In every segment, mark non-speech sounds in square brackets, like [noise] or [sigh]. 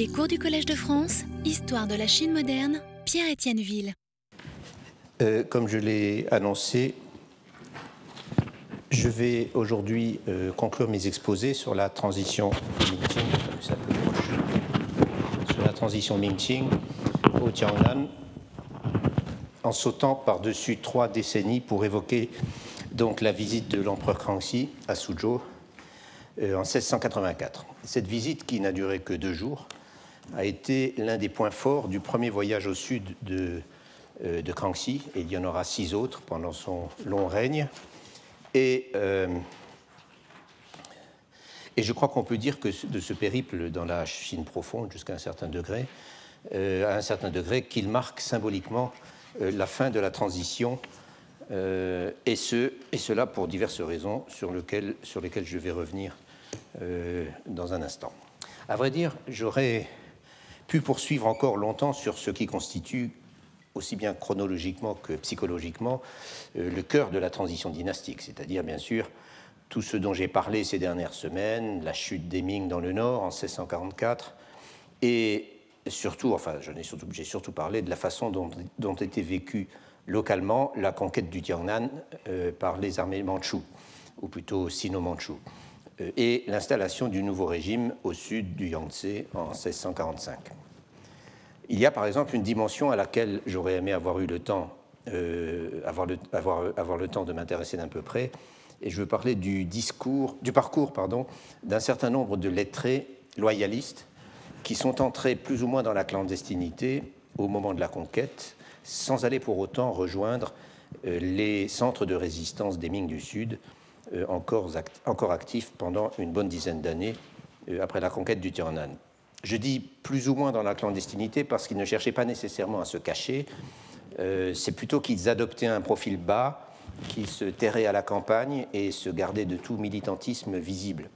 Les cours du Collège de France, Histoire de la Chine moderne, Pierre-Étienne Ville. Euh, comme je l'ai annoncé, je vais aujourd'hui euh, conclure mes exposés sur la transition Ming-Qing, sur la transition Ming-Qing au Tiangnan, en sautant par-dessus trois décennies pour évoquer donc la visite de l'empereur Kangxi à Suzhou euh, en 1684. Cette visite, qui n'a duré que deux jours, a été l'un des points forts du premier voyage au sud de, euh, de Kangxi, et il y en aura six autres pendant son long règne. Et, euh, et je crois qu'on peut dire que de ce périple dans la Chine profonde, jusqu'à un certain degré, à un certain degré, qu'il marque symboliquement la fin de la transition et, ce, et, cela pour diverses raisons sur, lequel, sur lesquelles je vais revenir euh, dans un instant. À vrai dire, j'aurais pu poursuivre encore longtemps sur ce qui constitue, aussi bien chronologiquement que psychologiquement, euh, le cœur de la transition dynastique, c'est-à-dire bien sûr tout ce dont j'ai parlé ces dernières semaines, la chute des Ming dans le nord en 1644, et surtout, enfin, j'ai surtout, surtout, parlé de la façon dont, était vécue localement la conquête du Tiangnan euh, par les armées mandchoues, ou plutôt sino-mandchoues. Euh, et l'installation du nouveau régime au sud du Yangtze en 1645. Il y a par exemple une dimension à laquelle j'aurais aimé avoir eu le temps, euh, avoir, le, temps de m'intéresser d'un peu près, et je veux parler du discours, du parcours pardon, d'un certain nombre de lettrés loyalistes qui sont entrés plus ou moins dans la clandestinité au moment de la conquête, sans aller pour autant rejoindre euh, les centres de résistance des Ming du Sud, euh, encore, encore actif pendant une bonne dizaine d'années euh, après la conquête du Tiananmen. Je dis plus ou moins dans la clandestinité parce qu'ils ne cherchaient pas nécessairement à se cacher, euh, c'est plutôt qu'ils adoptaient un profil bas, qu'ils se terraient à la campagne et se gardaient de tout militantisme visible.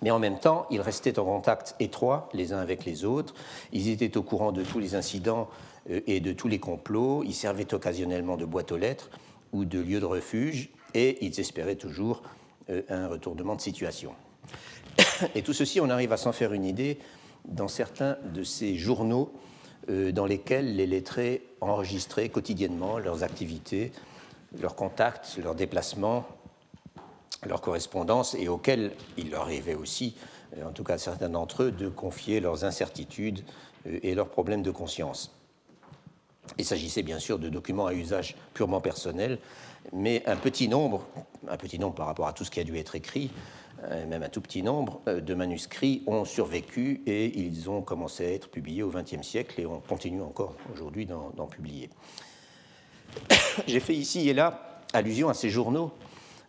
Mais en même temps, ils restaient en contact étroit les uns avec les autres, ils étaient au courant de tous les incidents et de tous les complots, ils servaient occasionnellement de boîte aux lettres ou de lieu de refuge, et ils espéraient toujours euh, un retournement de situation. Et tout ceci, on arrive à s'en faire une idée dans certains de ces journaux euh, dans lesquels les lettrés enregistraient quotidiennement leurs activités, leurs contacts, leurs déplacements, leurs correspondances, et auxquels il leur arrivait aussi, euh, en tout cas certains d'entre eux, de confier leurs incertitudes et leurs problèmes de conscience. Il s'agissait bien sûr de documents à usage purement personnel, mais un petit nombre, un petit nombre par rapport à tout ce qui a dû être écrit, euh, même un tout petit nombre euh, de manuscrits ont survécu et ils ont commencé à être publiés au XXe siècle et on continue encore aujourd'hui d'en publier. [coughs] J'ai fait ici et là allusion à ces journaux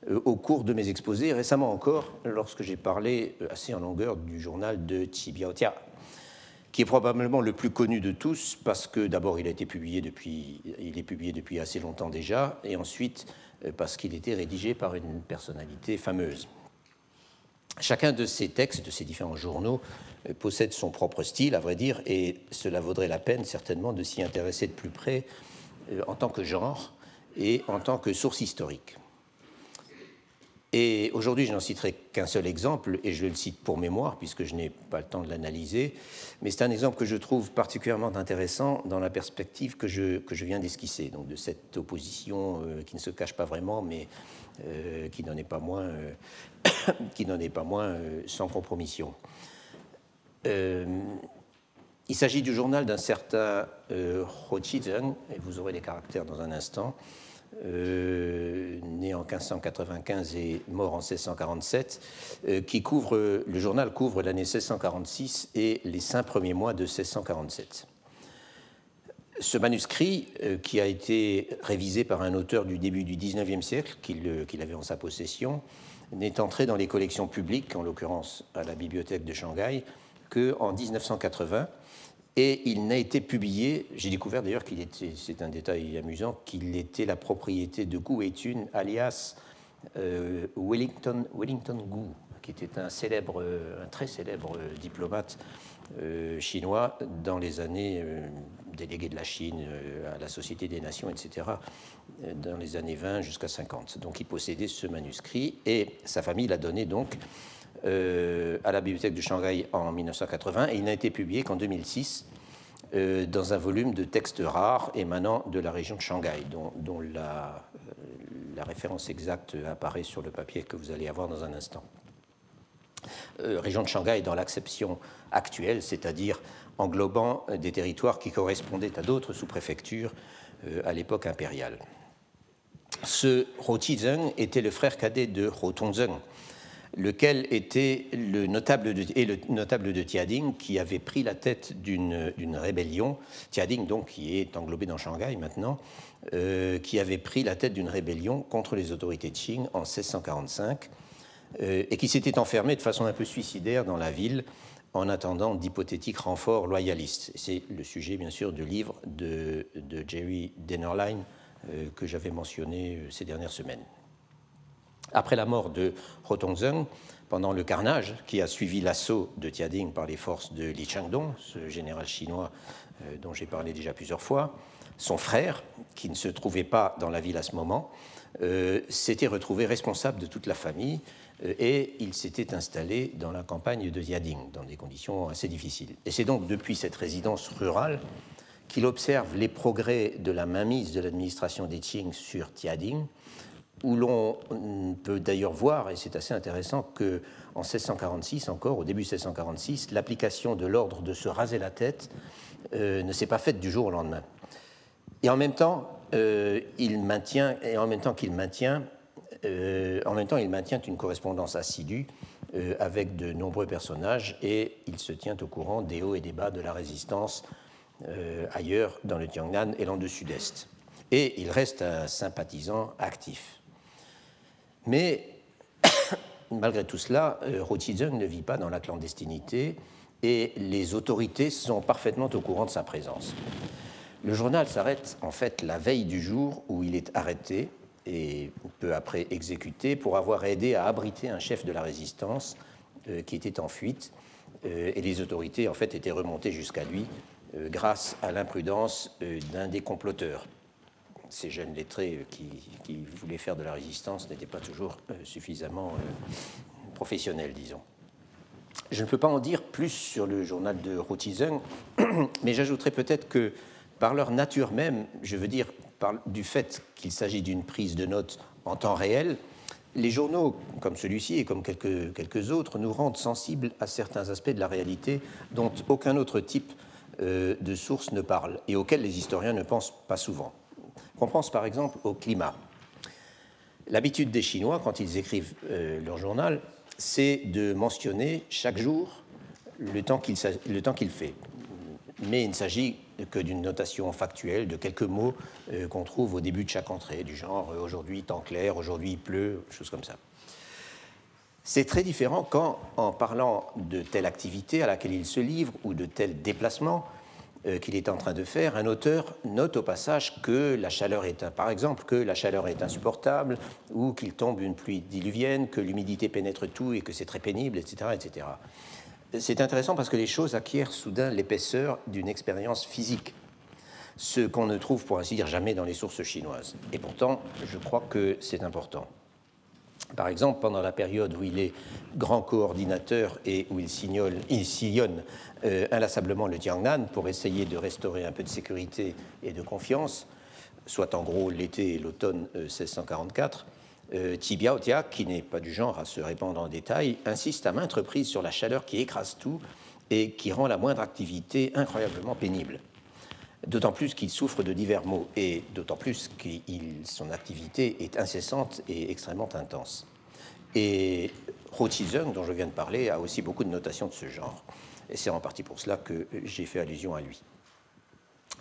euh, au cours de mes exposés, récemment encore, lorsque j'ai parlé assez en longueur du journal de Tia qui est probablement le plus connu de tous parce que d'abord il a été publié depuis, est publié depuis assez longtemps déjà, et ensuite euh, parce qu'il était rédigé par une personnalité fameuse. Chacun de ces textes, de ces différents journaux, euh, possède son propre style, à vrai dire, et cela vaudrait la peine certainement de s'y intéresser de plus près euh, en tant que genre et en tant que source historique. Et aujourd'hui, je n'en citerai qu'un seul exemple, et je le cite pour mémoire, puisque je n'ai pas le temps de l'analyser, mais c'est un exemple que je trouve particulièrement intéressant dans la perspective que je, que je viens d'esquisser, donc de cette opposition euh, qui ne se cache pas vraiment, mais euh, qui n'en est pas moins, euh, [coughs] qui est pas moins sans compromission. il s'agit du journal d'un certain Ho et vous aurez les caractères dans un instant, euh, né en 1595 et mort en 1647, euh, qui couvre, le journal couvre l'année 1646 et les cinq premiers mois de 1647. Ce manuscrit, euh, qui a été révisé par un auteur du début du XIXe siècle, qu'il avait en sa possession, n'est entré dans les collections publiques, en l'occurrence à la bibliothèque de Shanghai, qu'en 1980 et il n'a été publié, j'ai découvert d'ailleurs qu'il était, c'est un détail amusant, qu'il était la propriété de Gu Weitun, alias euh, Wellington, Wellington Gu, qui était un, un très célèbre diplomate euh, chinois dans les années euh, délégué de la Chine à la Société des Nations, etc., dans les années 20 jusqu'à 50. Donc il possédait ce manuscrit et sa famille l'a donné donc à la bibliothèque de Shanghai en 1980 et il n'a été publié qu'en 2006 dans un volume de textes rares émanant de la région de Shanghai, dont, la, la, référence exacte apparaît sur le papier que vous allez avoir dans un instant. région de Shanghai dans l'acception actuelle, c'est-à-dire englobant des territoires qui correspondaient à d'autres sous-préfectures à l'époque impériale. Ce Tizeng était le frère cadet de Tongzeng, lequel était le notable de, et le notable de Tiading qui avait pris la tête d'une rébellion, Tiading donc qui est englobé dans Shanghai maintenant, euh, qui avait pris la tête d'une rébellion contre les autorités de Qing en 1645 euh, et qui s'était enfermé de façon un peu suicidaire dans la ville en attendant d'hypothétiques renforts loyalistes. C'est le sujet bien sûr du livre de, Jerry Dennerlein euh, que j'avais mentionné euh, ces dernières semaines. Après la mort de Rotongzeng, pendant le carnage qui a suivi l'assaut de Tiading par les forces de Li Changdong, ce général chinois euh, dont j'ai parlé déjà plusieurs fois, son frère, qui ne se trouvait pas dans la ville à ce moment, s'était retrouvé responsable de toute la famille et il s'était installé dans la campagne de Tiading, dans des conditions assez difficiles. Et c'est donc depuis cette résidence rurale qu'il observe les progrès de la mainmise de l'administration des Qing sur Tiading, où l'on peut d'ailleurs voir, et c'est assez intéressant, qu'en 1646 encore, au début 1646, l'application de l'ordre de se raser la tête euh, ne s'est pas faite du jour au lendemain. Et en même temps, euh, il maintient, et en même temps qu'il maintient, euh, en même temps, il maintient une correspondance assidue avec de nombreux personnages et il se tient au courant des hauts et des bas de la résistance ailleurs dans le Tiangnan et dans le sud-est. Et il reste un sympathisant actif. Mais [coughs] malgré tout cela, euh, Rothizeng ne vit pas dans la clandestinité et les autorités sont parfaitement au courant de sa présence. Le journal s'arrête en fait la veille du jour où il est arrêté et peu après exécuté pour avoir aidé à abriter un chef de la résistance euh, qui était en fuite. et les autorités en fait étaient remontées jusqu'à lui euh, grâce à l'imprudence euh, d'un des comploteurs. Ces jeunes lettrés qui, voulaient faire de la résistance n'étaient pas toujours euh, suffisamment professionnels, disons. Je ne peux pas en dire plus sur le journal de Rothizeng, [clears throat] mais j'ajouterai peut-être que par leur nature même, je veux dire du fait qu'il s'agit d'une prise de notes en temps réel, les journaux, comme celui-ci et comme quelques, autres, nous rendent sensibles à certains aspects de la réalité dont aucun autre type euh, de sources ne parlent et auxquelles les historiens ne pensent pas souvent. On pense par exemple au climat. L'habitude des Chinois, quand ils écrivent euh, leur journal, c'est de mentionner chaque jour le temps qu'il fait. Mais il ne s'agit que d'une notation factuelle de quelques mots euh, qu'on trouve au début de chaque entrée, du genre aujourd'hui temps clair, aujourd'hui il pleut, choses comme ça. C'est très différent quand, en parlant de telle activité à laquelle il se livre ou de tel déplacement euh, qu'il est en train de faire, un auteur note au passage que la chaleur est, par exemple, que la chaleur est insupportable ou qu'il tombe une pluie diluvienne, que l'humidité pénètre tout et que c'est très pénible, etc., etc. C'est intéressant parce que les choses acquièrent soudain l'épaisseur d'une expérience physique, ce qu'on ne trouve, pour ainsi dire, jamais dans les sources chinoises. Et pourtant, je crois que c'est important. Par exemple, pendant la période où il est grand coordinateur et où il, sillonne euh, inlassablement le Tiangnan pour essayer de restaurer un peu de sécurité et de confiance, soit en gros l'été et l'automne 1644, euh, euh qui n'est pas du genre à se répandre en détail, insiste à maintes reprises sur la chaleur qui écrase tout et qui rend la moindre activité incroyablement pénible d'autant plus qu'il souffre de divers maux et d'autant plus que son activité est incessante et extrêmement intense. Et Rothizeng, dont je viens de parler, a aussi beaucoup de notations de ce genre. Et c'est en partie pour cela que j'ai fait allusion à lui.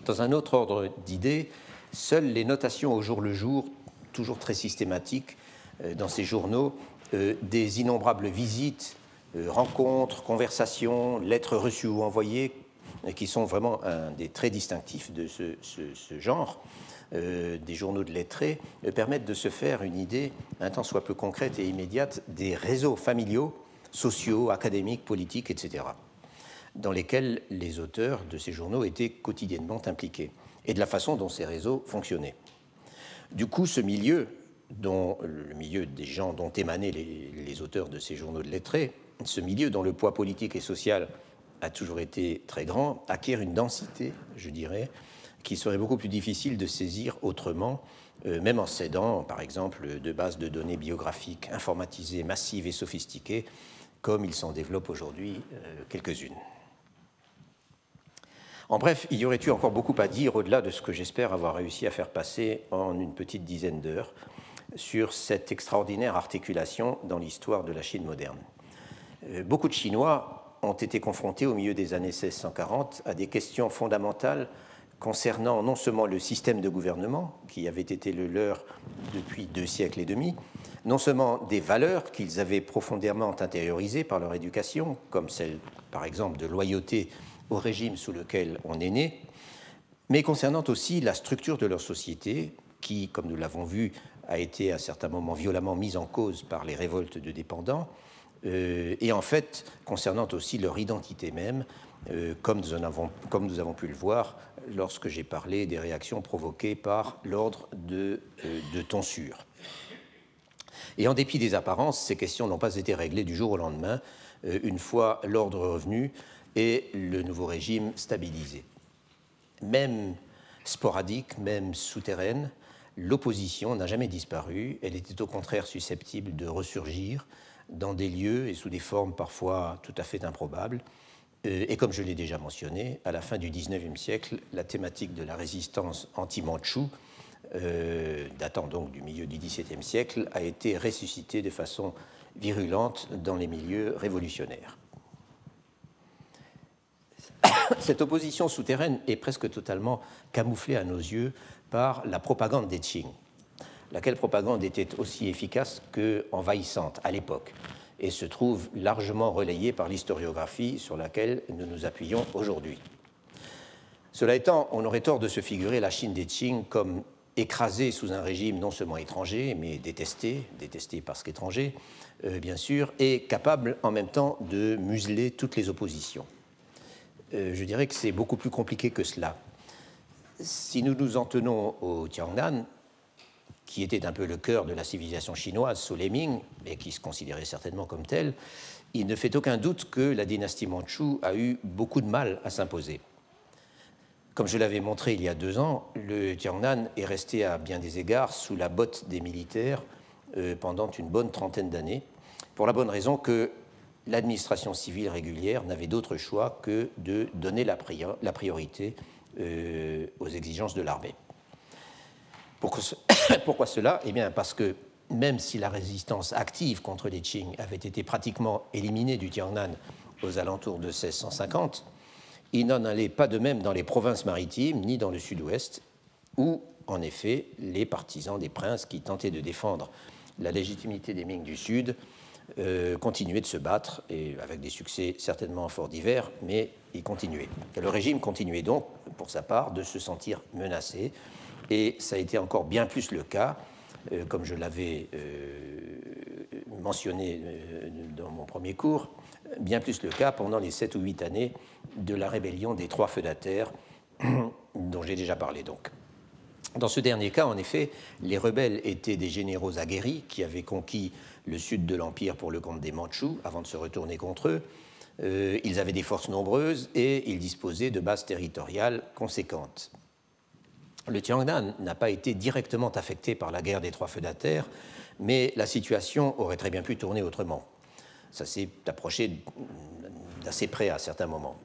Dans un autre ordre d'idées, seules les notations au jour le jour, toujours très systématiques euh, dans ces journaux, euh, des innombrables visites, euh, rencontres, conversations, lettres reçues ou envoyées, qui sont vraiment un des traits distinctifs de ce, genre, euh, des journaux de lettrés, euh, permettent de se faire une idée un tant soit peu concrète et immédiate des réseaux familiaux, sociaux, académiques, politiques, etc., dans lesquels les auteurs de ces journaux étaient quotidiennement impliqués, et de la façon dont ces réseaux fonctionnaient. Du coup, ce milieu, dont, le milieu des gens dont émanaient les, les auteurs de ces journaux de lettrés, ce milieu dont le poids politique et social a toujours été très grand acquiert une densité, je dirais, qui serait beaucoup plus difficile de saisir autrement, euh, même en s'aidant, par exemple, de bases de données biographiques informatisées, massives et sophistiquées, comme il s'en développe aujourd'hui euh, quelques-unes. En bref, il y aurait eu encore beaucoup à dire au-delà de ce que j'espère avoir réussi à faire passer en une petite dizaine d'heures sur cette extraordinaire articulation dans l'histoire de la Chine moderne? Euh, beaucoup de Chinois ont été confrontés au milieu des années 1640 à des questions fondamentales concernant non seulement le système de gouvernement, qui avait été le leur depuis deux siècles et demi, non seulement des valeurs qu'ils avaient profondément intériorisées par leur éducation, comme celle par exemple de loyauté au régime sous lequel on est né, mais concernant aussi la structure de leur société, qui, comme nous l'avons vu, a été à certains moments violemment mise en cause par les révoltes de dépendants, euh, et en fait concernant aussi leur identité même, euh, comme, nous avons, pu le voir lorsque j'ai parlé des réactions provoquées par l'ordre de, euh, de, tonsure. Et en dépit des apparences, ces questions n'ont pas été réglées du jour au lendemain, une fois l'ordre revenu et le nouveau régime stabilisé. Même sporadique, même souterraine, l'opposition n'a jamais disparu, elle était au contraire susceptible de ressurgir dans des lieux et sous des formes parfois tout à fait improbables. Euh, et comme je l'ai déjà mentionné, à la fin du XIXe siècle, la thématique de la résistance anti-mandchoue, euh, datant donc du milieu du XVIIe siècle, a été ressuscitée de façon virulente dans les milieux révolutionnaires. [coughs] Cette opposition souterraine est presque totalement camouflée à nos yeux par la propagande des Qing, laquelle propagande était aussi efficace qu'envahissante à l'époque et se trouve largement relayée par l'historiographie sur laquelle nous nous appuyons aujourd'hui. Cela étant, on aurait tort de se figurer la Chine des Qing comme écrasée sous un régime non seulement étranger, mais détesté, détesté parce qu'étranger, euh, bien sûr, et capable en même temps de museler toutes les oppositions. Euh, je dirais que c'est beaucoup plus compliqué que cela si nous nous en tenons au Tiangnan, qui était un peu le cœur de la civilisation chinoise sous les Ming, et qui se considérait certainement comme tel, il ne fait aucun doute que la dynastie Manchu a eu beaucoup de mal à s'imposer. Comme je l'avais montré il y a deux ans, le Tiangnan est resté à bien des égards sous la botte des militaires euh, pendant une bonne trentaine d'années, pour la bonne raison que l'administration civile régulière n'avait d'autre choix que de donner la, priorité euh, aux exigences de l'armée. [coughs] Pourquoi, cela? Eh bien parce que même si la résistance active contre les Qing avait été pratiquement éliminée du Tiangnan aux alentours de 1650, il n'en allait pas de même dans les provinces maritimes ni dans le sud-ouest, où, en effet, les partisans des princes qui tentaient de défendre la légitimité des Ming du Sud euh, continuaient de se battre, et avec des succès certainement fort divers, mais ils continuaient. le régime continuait donc, pour sa part, de se sentir menacé, et ça a été encore bien plus le cas, euh, comme je l'avais euh, mentionné dans mon premier cours, bien plus le cas pendant les sept ou huit années de la rébellion des trois feudataires, [clears throat] dont j'ai déjà parlé donc. Dans ce dernier cas, en effet, les rebelles étaient des généraux aguerris qui avaient conquis le sud de l'Empire pour le compte des Mandchous avant de se retourner contre eux. Euh, ils avaient des forces nombreuses et ils disposaient de bases territoriales conséquentes. Le Tiangnan n'a pas été directement affecté par la guerre des trois feudataires, mais la situation aurait très bien pu tourner autrement. Ça s'est approché d'assez près à certains moments.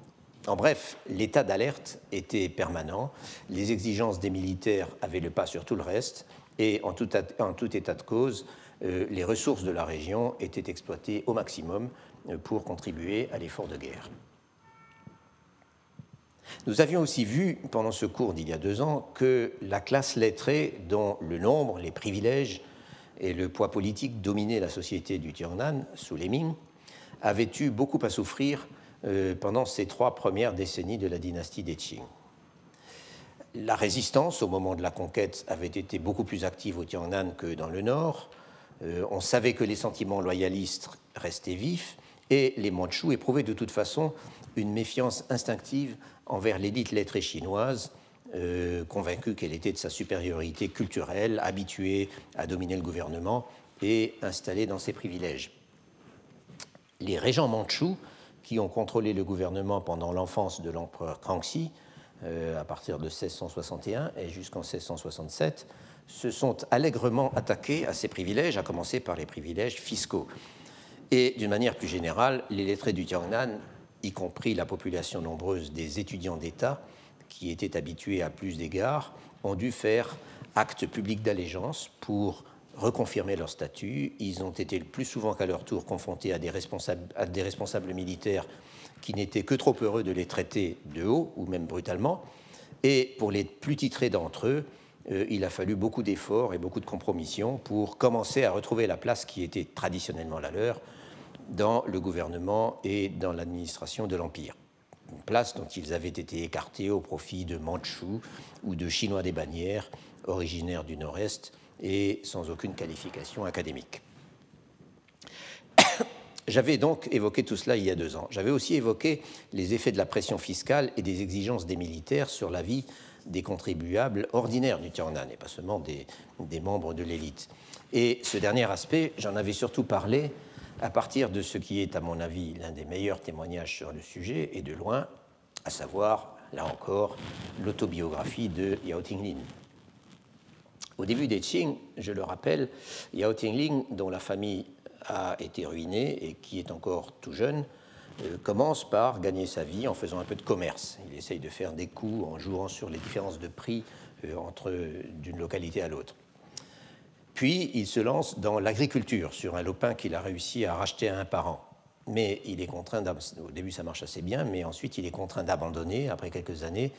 En bref, l'état d'alerte était permanent, les exigences des militaires avaient le pas sur tout le reste, et en tout, en tout état de cause, euh, les ressources de la région étaient exploitées au maximum euh, pour contribuer à l'effort de guerre. Nous avions aussi vu, pendant ce cours d'il y a deux ans, que la classe lettrée, dont le nombre, les privilèges et le poids politique dominaient la société du Tiangnan sous les Ming, avait eu beaucoup à souffrir euh, pendant ces trois premières décennies de la dynastie des Qing. La résistance au moment de la conquête avait été beaucoup plus active au Tiangnan que dans le nord. Euh, on savait que les sentiments loyalistes restaient vifs et les Mandchous éprouvaient de toute façon une méfiance instinctive envers l'élite lettrée chinoise, euh, convaincue qu'elle était de sa supériorité culturelle, habituée à dominer le gouvernement et installée dans ses privilèges. Les régents mandchous, qui ont contrôlé le gouvernement pendant l'enfance de l'empereur Kangxi, euh, à partir de 1661 et jusqu'en 1667, se sont allègrement attaqués à ces privilèges, à commencer par les privilèges fiscaux. Et d'une manière plus générale, les lettrés du Tiangnan, y compris la population nombreuse des étudiants d'État, qui étaient habitués à plus d'égards, ont dû faire acte public d'allégeance pour reconfirmer leur statut. Ils ont été le plus souvent qu'à leur tour confrontés à des responsables, militaires qui n'étaient que trop heureux de les traiter de haut ou même brutalement. Et pour les plus titrés d'entre eux, euh, il a fallu beaucoup d'efforts et beaucoup de compromissions pour commencer à retrouver la place qui était traditionnellement la leur dans le gouvernement et dans l'administration de l'Empire. Une place dont ils avaient été écartés au profit de Mandchous ou de Chinois des bannières, originaires du Nord-Est et sans aucune qualification académique. [coughs] J'avais donc évoqué tout cela il y a deux ans. J'avais aussi évoqué les effets de la pression fiscale et des exigences des militaires sur la vie des contribuables ordinaires du Tiangnan, et pas seulement des, des membres de l'élite. Et ce dernier aspect, j'en avais surtout parlé à partir de ce qui est, à mon avis, l'un des meilleurs témoignages sur le sujet, et de loin, à savoir, là encore, l'autobiographie de Yao Tinglin. Au début des Qing, je le rappelle, Yao Tingling, dont la famille a été ruinée et qui est encore tout jeune, euh, commence par gagner sa vie en faisant un peu de commerce. Il essaye de faire des coups en jouant sur les différences de prix euh, entre d'une localité à l'autre. Puis il se lance dans l'agriculture sur un lopin qu'il a réussi à racheter à un parent. Mais il est contraint, au début ça marche assez bien, mais ensuite il est contraint d'abandonner après quelques années,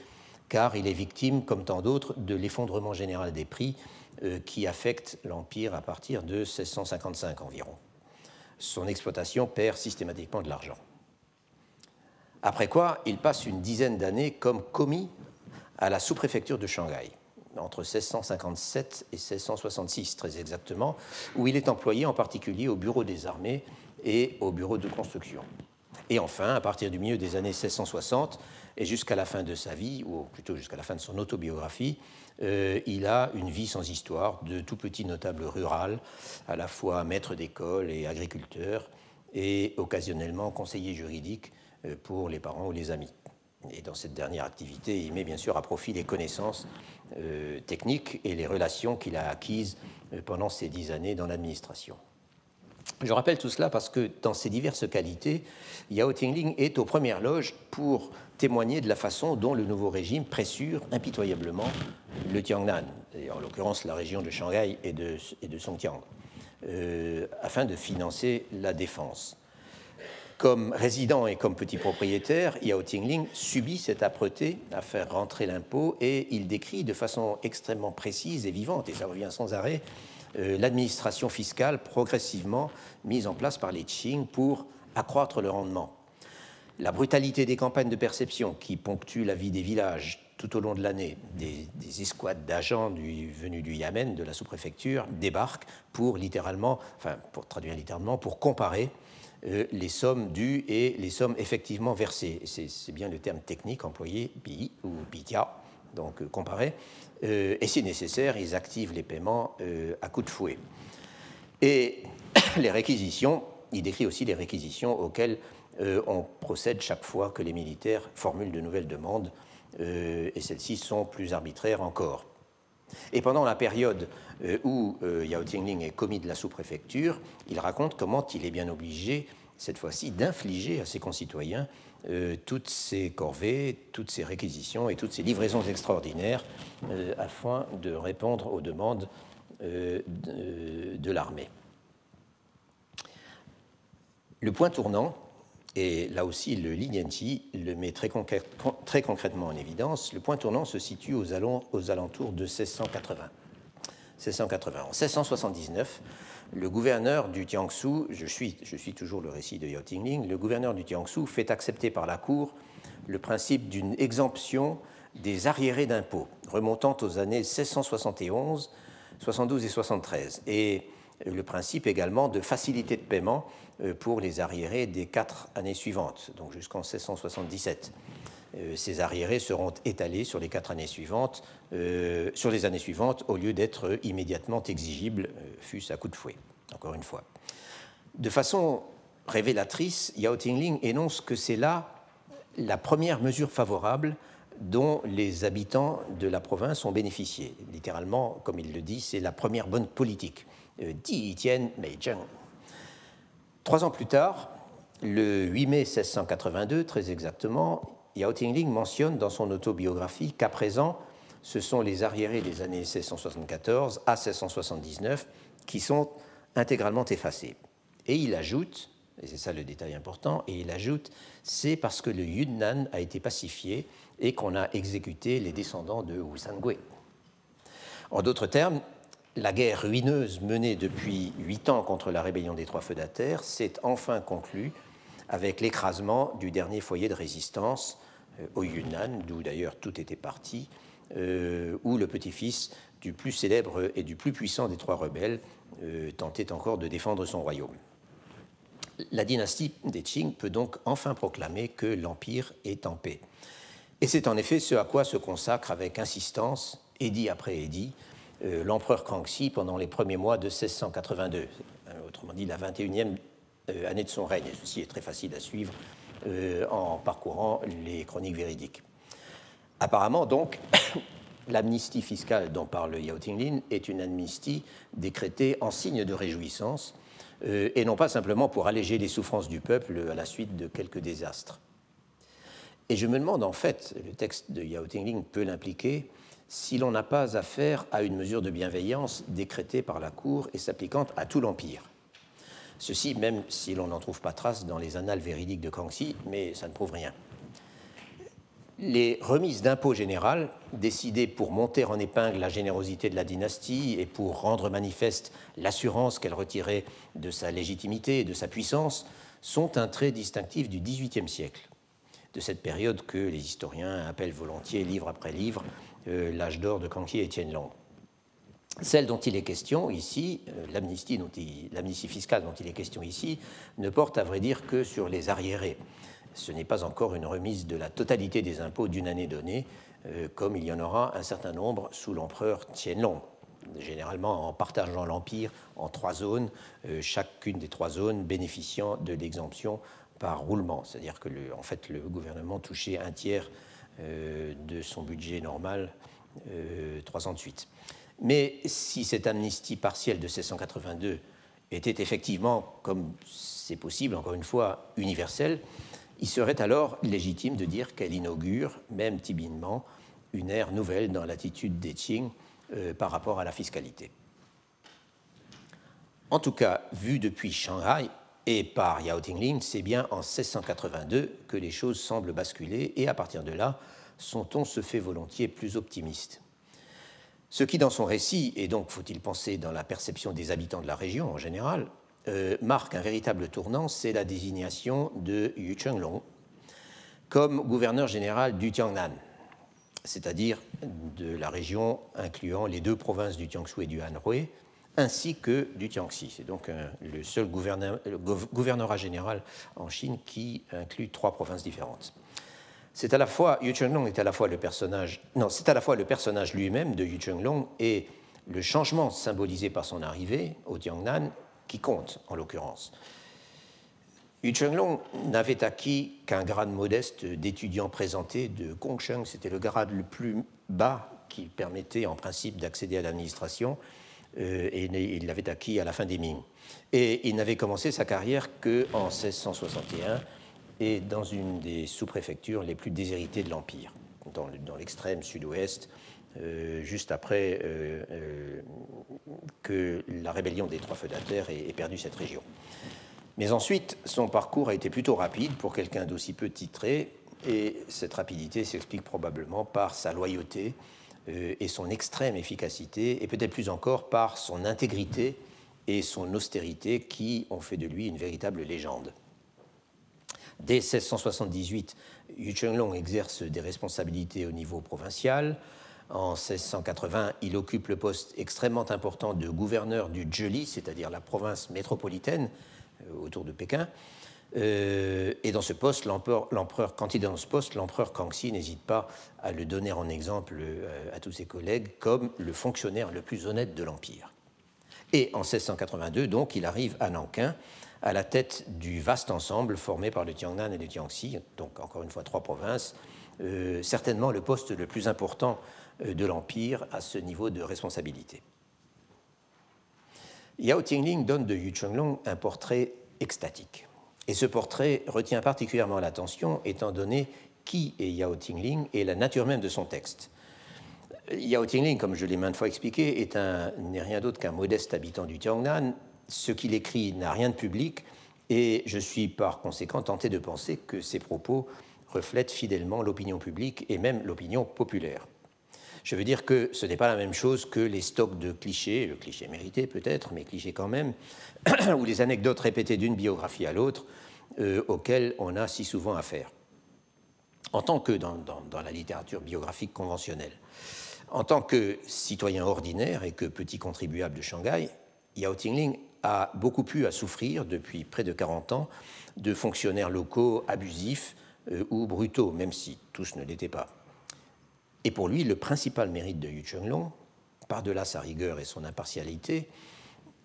car il est victime, comme tant d'autres, de l'effondrement général des prix euh, qui affecte l'Empire à partir de 1655 environ. Son exploitation perd systématiquement de l'argent. Après quoi, il passe une dizaine d'années comme commis à la sous-préfecture de Shanghai entre 1657 et 1666 très exactement, où il est employé en particulier au bureau des armées et au bureau de construction. Et enfin, à partir du milieu des années 1660 et jusqu'à la fin de sa vie, ou plutôt jusqu'à la fin de son autobiographie, euh, il a une vie sans histoire de tout petit notable rural, à la fois maître d'école et agriculteur, et occasionnellement conseiller juridique euh, pour les parents ou les amis. Et dans cette dernière activité, il met bien sûr à profit les connaissances euh, techniques et les relations qu'il a acquises euh, pendant ces dix années dans l'administration. Je rappelle tout cela parce que dans ses diverses qualités, Yao Tingling est aux premières loges pour témoigner de la façon dont le nouveau régime pressure impitoyablement le Tiangnan, et en l'occurrence la région de Shanghai et de, et euh, afin de financer la défense. Comme résident et comme petit propriétaire, Yao Tingling subit cette âpreté à faire rentrer l'impôt et il décrit de façon extrêmement précise et vivante, et ça revient sans arrêt, euh, l'administration fiscale progressivement mise en place par les Qing pour accroître le rendement. La brutalité des campagnes de perception qui ponctuent la vie des villages tout au long de l'année, des, escouades d'agents venus du Yémen, de la sous-préfecture, débarquent pour littéralement, enfin pour traduire littéralement, pour comparer les sommes dues et les sommes effectivement versées. C'est bien le terme technique employé, bi ou bitia, donc euh, comparé. Euh, et si nécessaire, ils activent les paiements à coup de fouet. Et [coughs] les réquisitions, il décrit aussi les réquisitions auxquelles on procède chaque fois que les militaires formulent de nouvelles demandes, et celles-ci sont plus arbitraires encore. Et pendant la période euh, où euh, Yao Tingling est commis de la sous-préfecture, il raconte comment il est bien obligé, cette fois-ci, d'infliger à ses concitoyens euh, toutes ces corvées, toutes ces réquisitions et toutes ces livraisons extraordinaires afin de répondre aux demandes de, l'armée. Le point tournant, et là aussi le Linianti le met très, concrètement en évidence, le point tournant se situe aux alentours de 1680. 1680. En 1679, le gouverneur du Tiangsu, je suis, toujours le récit de Yao Tingling, le gouverneur du Tiangsu fait accepter par la Cour le principe d'une exemption des arriérés d'impôts remontant aux années 1671, 72 et 73, et le principe également de facilité de paiement euh, pour les arriérés des quatre années suivantes, donc jusqu'en 1677. Euh, ces arriérés seront étalés sur les quatre années suivantes, euh, sur les années suivantes, au lieu d'être immédiatement exigibles, euh, fût-ce à coup de fouet, encore une fois. De façon révélatrice, Yao Tingling énonce que c'est là la première mesure favorable dont les habitants de la province ont bénéficié. Littéralement, comme il le dit, c'est la première bonne politique. Di Tian Mei Trois ans plus tard, le 8 mai 1682, très exactement, Yao Tingling mentionne dans son autobiographie qu'à présent, ce sont les arriérés des années 1674 à 1679 qui sont intégralement effacés. Et il ajoute, et c'est ça le détail important, et il ajoute, c'est parce que le Yunnan a été pacifié et qu'on a exécuté les descendants de Wu Sangui. En d'autres termes, la guerre ruineuse menée depuis huit ans contre la rébellion des Trois Feudataires s'est enfin conclue avec l'écrasement du dernier foyer de résistance euh, au Yunnan, d'où d'ailleurs tout était parti, euh, où le petit-fils du plus célèbre et du plus puissant des trois rebelles euh, tentait encore de défendre son royaume. La dynastie des Qing peut donc enfin proclamer que l'Empire est en paix. Et c'est en effet ce à quoi se consacre avec insistance, édit après édit, l'empereur Kangxi pendant les premiers mois de 1682, autrement dit la 21e année de son règne. ceci est très facile à suivre en parcourant les chroniques véridiques. Apparemment, donc, [coughs] l'amnistie fiscale dont parle Yao Tinglin est une amnistie décrétée en signe de réjouissance euh, et non pas simplement pour alléger les souffrances du peuple à la suite de quelques désastres. Et je me demande en fait, le texte de Yao Tingling peut l'impliquer, si l'on n'a pas affaire à une mesure de bienveillance décrétée par la Cour et s'appliquant à tout l'Empire. Ceci même si l'on n'en trouve pas trace dans les annales véridiques de Kangxi, mais ça ne prouve rien les remises d'impôts générales, décidées pour monter en épingle la générosité de la dynastie et pour rendre manifeste l'assurance qu'elle retirait de sa légitimité et de sa puissance, sont un trait distinctif du XVIIIe siècle, de cette période que les historiens appellent volontiers, livre après livre, euh, l'âge d'or de Kangxi et Tianlong. Celle dont il est question ici, euh, l'amnistie fiscale dont il est question ici, ne porte à vrai dire que sur les arriérés. Ce n'est pas encore une remise de la totalité des impôts d'une année donnée, euh, comme il y en aura un certain nombre sous l'empereur Tianlong, généralement en partageant l'empire en trois zones, euh, chacune des trois zones bénéficiant de l'exemption par roulement, c'est-à-dire que le, en fait, le gouvernement touchait un tiers de son budget normal trois ans de suite. Mais si cette amnistie partielle de 1682 était effectivement, comme c'est possible, encore une fois, universelle, il serait alors légitime de dire qu'elle inaugure, même timidement, une ère nouvelle dans l'attitude des Qing euh, par rapport à la fiscalité. En tout cas, vu depuis Shanghai et par Yao Tingling, c'est bien en 1682 que les choses semblent basculer et à partir de là, son-on se fait volontiers plus optimiste. Ce qui, dans son récit, et donc faut-il penser dans la perception des habitants de la région en général, euh, marque un véritable tournant, c'est la désignation de Yu Chenglong comme gouverneur général du Tiangnan, c'est-à-dire de la région incluant les deux provinces du Jiangsu et du Anhui, ainsi que du Jiangxi. C'est donc le seul gouverneur, général en Chine qui inclut trois provinces différentes. C'est à la fois Yu Chenglong est à la fois le personnage, non, c'est à la fois le personnage lui-même de Yu Chenglong et le changement symbolisé par son arrivée au Tiangnan qui compte en l'occurrence. Yu Chenglong n'avait acquis qu'un grade modeste d'étudiant présenté de Gongsheng, c'était le grade le plus bas qui permettait en principe d'accéder à l'administration, euh, et il l'avait acquis à la fin des Ming. Et il n'avait commencé sa carrière qu'en 1661 et dans une des sous-préfectures les plus déshéritées de l'Empire, dans l'extrême sud-ouest, euh, juste après euh, euh, que la rébellion des trois feudataires ait, ait, perdu cette région. Mais ensuite, son parcours a été plutôt rapide pour quelqu'un d'aussi peu titré, et cette rapidité s'explique probablement par sa loyauté et son extrême efficacité, et peut-être plus encore par son intégrité et son austérité qui ont fait de lui une véritable légende. Dès 1678, Yu Chenglong exerce des responsabilités au niveau provincial. En 1680, il occupe le poste extrêmement important de gouverneur du Zhili, c'est-à-dire la province métropolitaine euh, autour de Pékin. Euh, et dans ce poste, l'empereur, quand il est ce poste, l'empereur Kangxi n'hésite pas à le donner en exemple euh, à tous ses collègues comme le fonctionnaire le plus honnête de l'empire. Et en 1682, donc, il arrive à Nankin à la tête du vaste ensemble formé par le Tiangnan et le Tiangxi, donc encore une fois trois provinces, euh, certainement le poste le plus important euh, de l'Empire à ce niveau de responsabilité. Yao Tingling donne de Yu Chenglong un portrait extatique. Et ce portrait retient particulièrement l'attention étant donné qui est Yao Tingling et la nature même de son texte. Yao Tingling, comme je l'ai maintes fois expliqué, n'est rien d'autre qu'un modeste habitant du Tiangnan. Ce qu'il écrit n'a rien de public et je suis par conséquent tenté de penser que ses propos reflètent fidèlement l'opinion publique et même l'opinion populaire. Je veux dire que ce n'est pas la même chose que les stocks de clichés, le cliché mérité peut-être, mais cliché quand même, [clears throat] ou les anecdotes répétées d'une biographie à l'autre, euh, auxquelles on a si souvent affaire. En tant que dans, dans la littérature biographique conventionnelle. En tant que citoyen ordinaire et que petit contribuable de Shanghai, Yao Tingling a beaucoup pu à souffrir depuis près de 40 ans de fonctionnaires locaux abusifs euh, ou brutaux, même si tous ne l'étaient pas. Et pour lui, le principal mérite de Yu Chenglong, par-delà sa rigueur et son impartialité,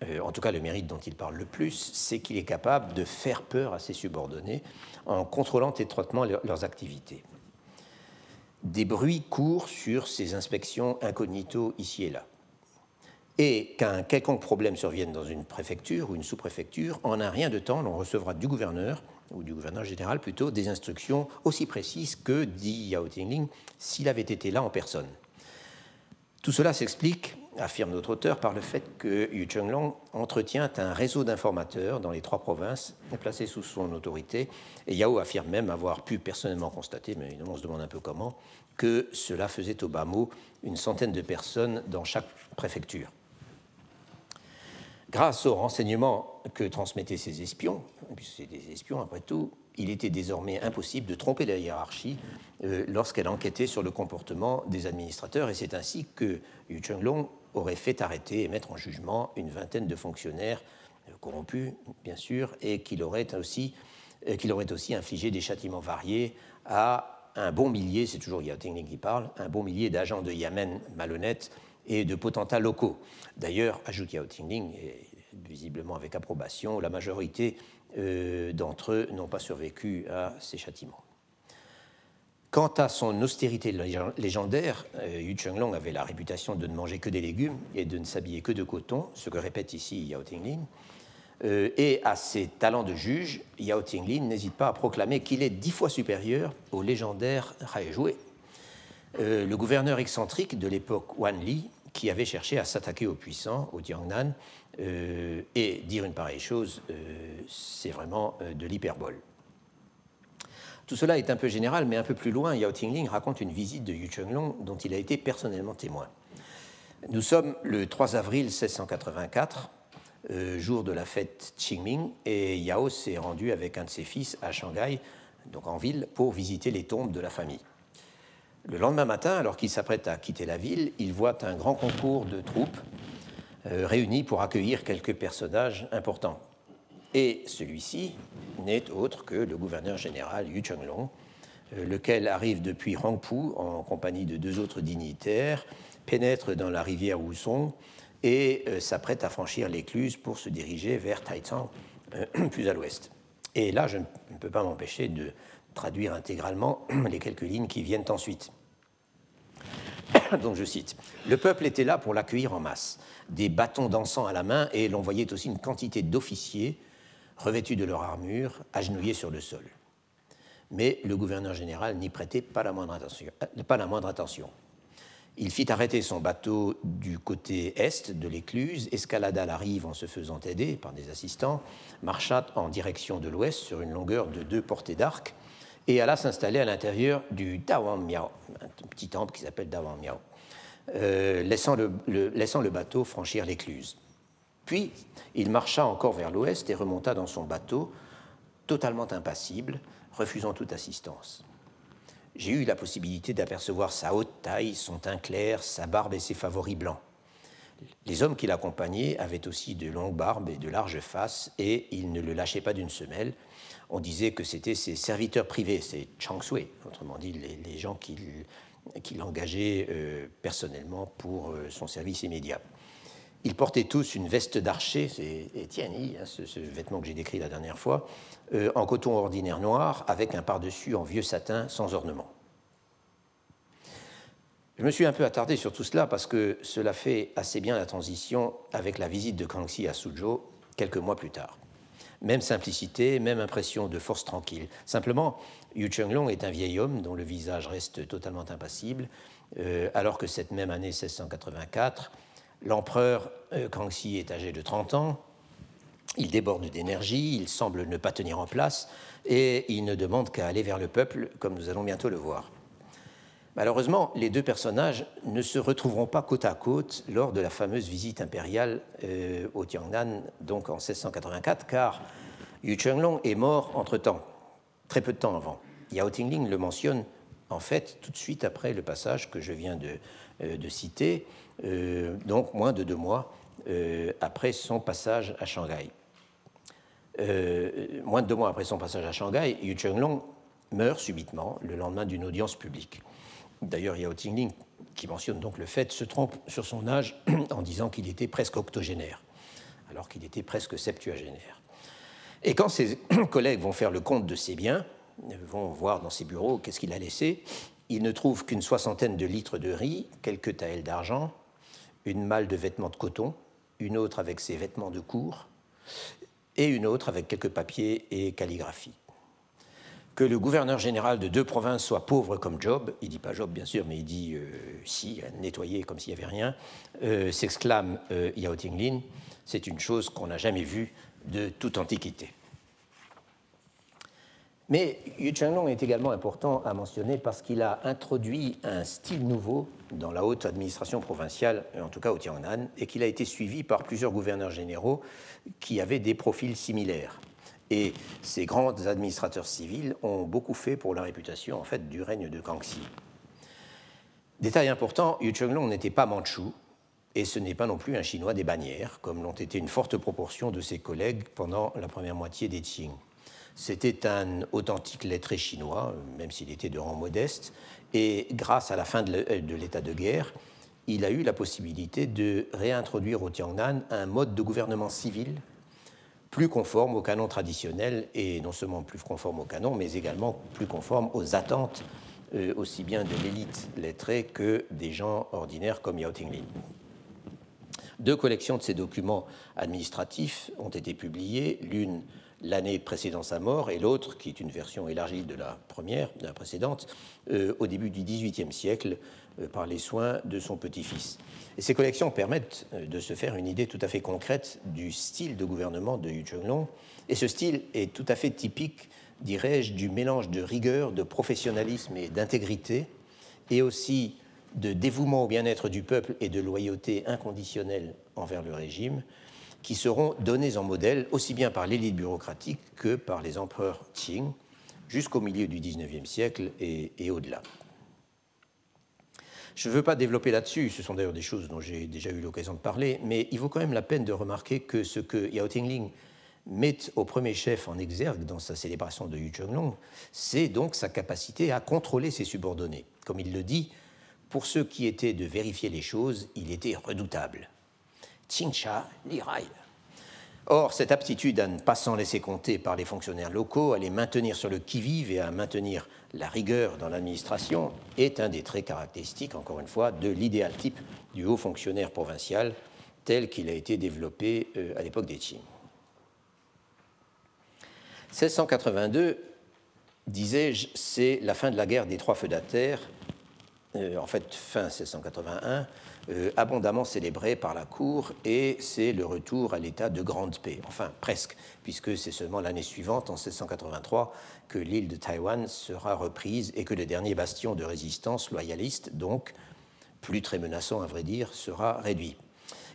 euh, en tout cas le mérite dont il parle le plus, c'est qu'il est capable de faire peur à ses subordonnés en contrôlant étroitement leurs activités des bruits courent sur ces inspections incognito ici et là. Et qu'un quelconque problème survienne dans une préfecture ou une sous-préfecture, en un rien de temps, l'on recevra du gouverneur, ou du gouverneur général plutôt, des instructions aussi précises que, dit Yao Tingling, s'il avait été là en personne. Tout cela s'explique affirme notre auteur, par le fait que Yu Chenglong entretient un réseau d'informateurs dans les trois provinces placés sous son autorité. Et Yao affirme même avoir pu personnellement constater, mais on se demande un peu comment, que cela faisait au bas mot une centaine de personnes dans chaque préfecture. Grâce aux renseignements que transmettaient ces espions, puisque c'est des espions après tout, il était désormais impossible de tromper la hiérarchie euh, lorsqu'elle enquêtait sur le comportement des administrateurs, et c'est ainsi que Yu Chenglong aurait fait arrêter et mettre en jugement une vingtaine de fonctionnaires euh, corrompus, bien sûr, et qu'il aurait aussi, euh, qu'il aurait aussi infligé des châtiments variés à un bon millier, c'est toujours Yao Tingling qui parle, un bon millier d'agents de Yamen malhonnêtes et de potentats locaux. D'ailleurs, ajoute Yao Tingling, visiblement avec approbation, la majorité euh, d'entre eux n'ont pas survécu à ces châtiments. Quant à son austérité légendaire, euh, Yu Chenglong avait la réputation de ne manger que des légumes et de ne s'habiller que de coton, ce que répète ici Yao Tinglin. Euh, et à ses talents de juge, Yao Tinglin n'hésite pas à proclamer qu'il est dix fois supérieur au légendaire Hai Jue, euh, le gouverneur excentrique de l'époque Wan Li, qui avait cherché à s'attaquer aux puissants, au Tiangnan, et dire une pareille chose, c'est vraiment de l'hyperbole. Tout cela est un peu général, mais un peu plus loin, Yao Tingling raconte une visite de Yu Chenglong dont il a été personnellement témoin. Nous sommes le 3 avril 1684, euh, jour de la fête Qingming, et Yao s'est rendu avec un de ses fils à Shanghai, donc en ville, pour visiter les tombes de la famille. Le lendemain matin, alors qu'il s'apprête à quitter la ville, il voit un grand concours de troupes euh, réunis pour accueillir quelques personnages importants. Et celui-ci n'est autre que le gouverneur général Yu Chenglong, euh, lequel arrive depuis Rangpu en compagnie de deux autres dignitaires, pénètre dans la rivière Wusong et euh, s'apprête à franchir l'écluse pour se diriger vers Taizang, [clears throat] plus à l'ouest. Et là, je ne peux pas m'empêcher de traduire intégralement [clears throat] les quelques lignes qui viennent ensuite. [clears throat] Donc je cite Le peuple était là pour l'accueillir en masse, des bâtons d'encens à la main, et l'on voyait aussi une quantité d'officiers revêtus de leur armure, agenouillés sur le sol. Mais le gouverneur général n'y prêtait pas la, moindre attention, euh, pas la moindre attention. Il fit arrêter son bateau du côté est de l'écluse, escalada la rive en se faisant aider par des assistants, marcha en direction de l'ouest sur une longueur de deux portées d'arc et alla s'installer à l'intérieur du Dawang Miao, un petit temple qui s'appelle Dawang Miao, euh, laissant, le, laissant le bateau franchir l'écluse. Puis il marcha encore vers l'ouest et remonta dans son bateau, totalement impassible, refusant toute assistance. J'ai eu la possibilité d'apercevoir sa haute taille, son teint clair, sa barbe et ses favoris blancs. Les hommes qui l'accompagnaient avaient aussi de longues barbes et de larges faces, et ils ne le lâchaient pas d'une semelle. On disait que c'était ses serviteurs privés, ses changsui, autrement dit les, gens qu'il engageait euh, personnellement pour euh, son service immédiat. Ils portaient tous une veste d'archer, c'est Etienne, hein, ce, vêtement que j'ai décrit la dernière fois, euh, en coton ordinaire noir, avec un par-dessus en vieux satin sans ornement. Je me suis un peu attardé sur tout cela parce que cela fait assez bien la transition avec la visite de Kangxi à Suzhou quelques mois plus tard. Même simplicité, même impression de force tranquille. Simplement, Yu Chenglong est un vieil homme dont le visage reste totalement impassible, euh, alors que cette même année 1684, l'empereur euh, Kangxi est âgé de 30 ans, il déborde d'énergie, il semble ne pas tenir en place, et il ne demande qu'à aller vers le peuple, comme nous allons bientôt le voir. Malheureusement, les deux personnages ne se retrouveront pas côte à côte lors de la fameuse visite impériale euh, au Tiangnan, donc en 1684, car Yu Chenglong est mort entre-temps, très peu de temps avant. Yao Tingling le mentionne en fait tout de suite après le passage que je viens de, euh, citer, euh, donc moins de deux mois après son passage à Shanghai. moins de deux mois après son passage à Shanghai, Yu Chenglong meurt subitement le lendemain d'une audience publique. D'ailleurs, Yao Tingling, qui mentionne donc le fait, se trompe sur son âge [clears throat] en disant qu'il était presque octogénaire, alors qu'il était presque septuagénaire. Et quand ses [clears throat] collègues vont faire le compte de ses biens, vont voir dans ses bureaux qu'est-ce qu'il a laissé, ils ne trouvent qu'une soixantaine de litres de riz, quelques taels d'argent, une malle de vêtements de coton, une autre avec ses vêtements de cour, et une autre avec quelques papiers et calligraphie que le gouverneur général de deux provinces soit pauvre comme Job, il dit pas Job bien sûr, mais il dit euh, si, nettoyer comme s'il n'y avait rien, euh, s'exclame euh, Yao Tinglin, c'est une chose qu'on n'a jamais vue de toute antiquité. Mais Yu Chenglong est également important à mentionner parce qu'il a introduit un style nouveau dans la haute administration provinciale, en tout cas au Tiangnan, et qu'il a été suivi par plusieurs gouverneurs généraux qui avaient des profils similaires. Et ces grands administrateurs civils ont beaucoup fait pour la réputation en fait, du règne de Kangxi. Détail important, Yu Chenglong n'était pas manchou, et ce n'est pas non plus un Chinois des bannières, comme l'ont été une forte proportion de ses collègues pendant la première moitié des Qing. C'était un authentique lettré chinois, même s'il était de rang modeste, et grâce à la fin de l'état de guerre, il a eu la possibilité de réintroduire au Tiangnan un mode de gouvernement civil plus conforme au canon traditionnel, et non seulement plus conforme au canon, mais également plus conforme aux attentes euh, aussi bien de l'élite lettrée que des gens ordinaires comme Yao Tinglin. Deux collections de ces documents administratifs ont été publiées, l'une l'année précédant sa mort et l'autre, qui est une version élargie de la première, de la précédente, euh, au début du XVIIIe siècle, par les soins de son petit-fils. Et ces collections permettent euh, de se faire une idée tout à fait concrète du style de gouvernement de Yu Chenglong. Et ce style est tout à fait typique, dirais-je, du mélange de rigueur, de professionnalisme et d'intégrité, et aussi de dévouement au bien-être du peuple et de loyauté inconditionnelle envers le régime, qui seront donnés en modèle aussi bien par l'élite bureaucratique que par les empereurs Qing jusqu'au milieu du XIXe siècle et au-delà. Je ne veux pas développer là-dessus, ce sont d'ailleurs des choses dont j'ai déjà eu l'occasion de parler, mais il vaut quand même la peine de remarquer que ce que Yao Tingling met au premier chef en exergue dans sa célébration de Yu Chenglong, c'est donc sa capacité à contrôler ses subordonnés. Comme il le dit, pour ceux qui étaient de vérifier les choses, il était redoutable. Qingcha Lirai. Or, cette aptitude à ne pas s'en laisser compter par les fonctionnaires locaux, à les maintenir sur le qui-vive et à maintenir la rigueur dans l'administration est un des traits caractéristiques, encore une fois, de l'idéal type du haut fonctionnaire provincial tel qu'il a été développé euh, à l'époque des Qing. 1682, disais-je, c'est la fin de la guerre des trois feudataires, euh, en fait fin 1681, euh, abondamment célébré par la Cour et c'est le retour à l'état de grande paix, enfin presque, puisque c'est seulement l'année suivante, en 1683, que l'île de Taïwan sera reprise et que le dernier bastion de résistance loyaliste, donc plus très menaçant à vrai dire, sera réduit.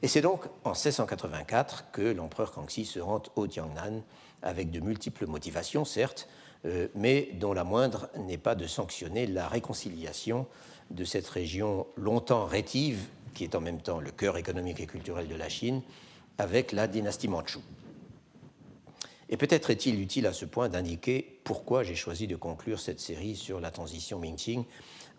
Et c'est donc en 1684 que l'empereur Kangxi se rend au Tiangnan avec de multiples motivations, certes, euh, mais dont la moindre n'est pas de sanctionner la réconciliation de cette région longtemps rétive qui est en même temps le cœur économique et culturel de la Chine, avec la dynastie mandchoue. Et peut-être est-il utile à ce point d'indiquer pourquoi j'ai choisi de conclure cette série sur la transition Ming-Qing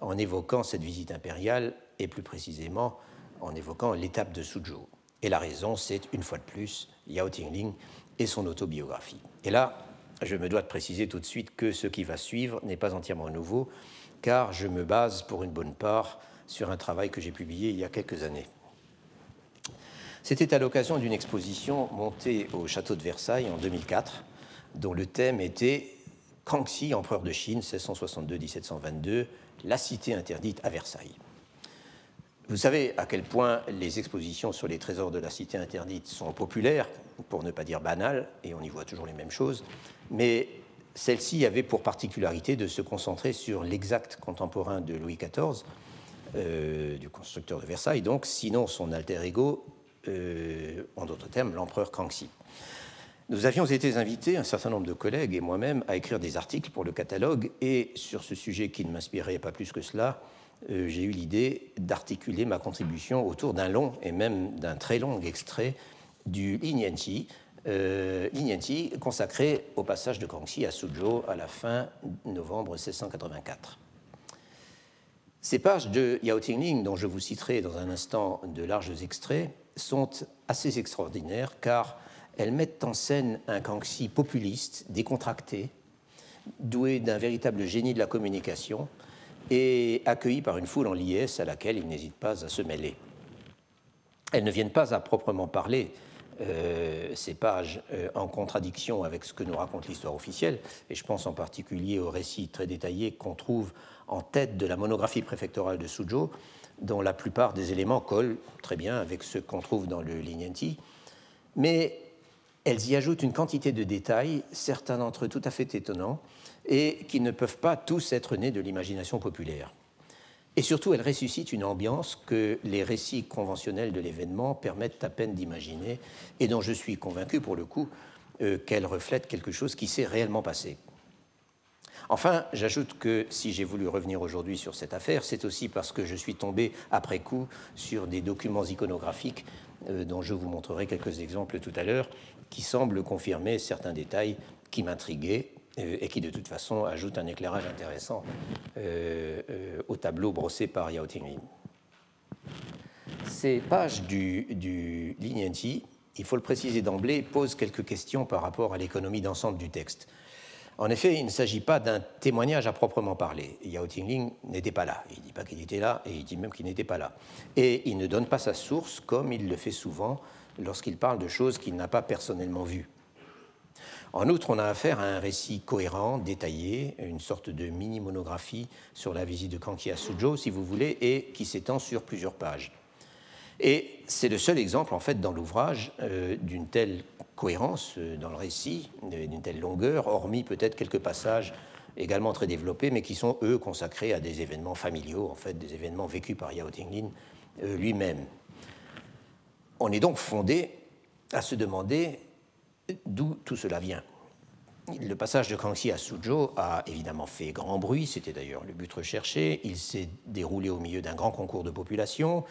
en évoquant cette visite impériale et plus précisément en évoquant l'étape de Suzhou. Et la raison, c'est une fois de plus Yao Tingling et son autobiographie. Et là, je me dois de préciser tout de suite que ce qui va suivre n'est pas entièrement nouveau, car je me base pour une bonne part sur un travail que j'ai publié il y a quelques années. C'était à l'occasion d'une exposition montée au château de Versailles en 2004, dont le thème était Kangxi, empereur de Chine, 1662-1722, la cité interdite à Versailles. Vous savez à quel point les expositions sur les trésors de la cité interdite sont populaires, pour ne pas dire banales, et on y voit toujours les mêmes choses, mais celle-ci avait pour particularité de se concentrer sur l'exact contemporain de Louis XIV, euh, du constructeur de Versailles, donc, sinon son alter ego, euh, en d'autres termes, l'empereur Kangxi. Nous avions été invités, un certain nombre de collègues et moi-même, à écrire des articles pour le catalogue, et sur ce sujet qui ne m'inspirait pas plus que cela, euh, j'ai eu l'idée d'articuler ma contribution autour d'un long et même d'un très long extrait du Linianqi, euh, consacré au passage de Kangxi à Suzhou à la fin novembre 1684. Ces pages de Yao Tingling, dont je vous citerai dans un instant de larges extraits, sont assez extraordinaires car elles mettent en scène un Kangxi populiste, décontracté, doué d'un véritable génie de la communication, et accueilli par une foule en liesse à laquelle il n'hésite pas à se mêler. Elles ne viennent pas à proprement parler euh, ces pages euh, en contradiction avec ce que nous raconte l'histoire officielle, et je pense en particulier au récit très détaillé qu'on trouve en tête de la monographie préfectorale de Suzhou, dont la plupart des éléments collent très bien avec ce qu'on trouve dans le Lignanti, mais elles y ajoutent une quantité de détails, certains d'entre eux tout à fait étonnants, et qui ne peuvent pas tous être nés de l'imagination populaire. Et surtout, elles ressuscitent une ambiance que les récits conventionnels de l'événement permettent à peine d'imaginer, et dont je suis convaincu, pour le coup, euh, qu'elles reflètent quelque chose qui s'est réellement passé. Enfin, j'ajoute que si j'ai voulu revenir aujourd'hui sur cette affaire, c'est aussi parce que je suis tombé après coup sur des documents iconographiques euh, dont je vous montrerai quelques exemples tout à l'heure, qui semblent confirmer certains détails qui m'intriguaient euh, et qui de toute façon ajoutent un éclairage intéressant euh, au tableau brossé par Yao Tingling. Ces pages du, du il faut le préciser d'emblée, posent quelques questions par rapport à l'économie d'ensemble du texte. En effet, il ne s'agit pas d'un témoignage à proprement parler. Yao Tingling n'était pas là. Il ne dit pas qu'il était là et il dit même qu'il n'était pas là. Et il ne donne pas sa source comme il le fait souvent lorsqu'il parle de choses qu'il n'a pas personnellement vues. En outre, on a affaire à un récit cohérent, détaillé, une sorte de mini-monographie sur la visite de Kanki à Suzhou, si vous voulez, et qui s'étend sur plusieurs pages. Et c'est le seul exemple, en fait, dans l'ouvrage euh, d'une telle cohérence euh, dans le récit, d'une telle longueur, hormis peut-être quelques passages également très développés, mais qui sont, eux, consacrés à des événements familiaux, en fait, des événements vécus par Yao Tinglin euh, lui-même. On est donc fondé à se demander d'où tout cela vient. Le passage de Kangxi à Suzhou a évidemment fait grand bruit, c'était d'ailleurs le but recherché. Il s'est déroulé au milieu d'un grand concours de population.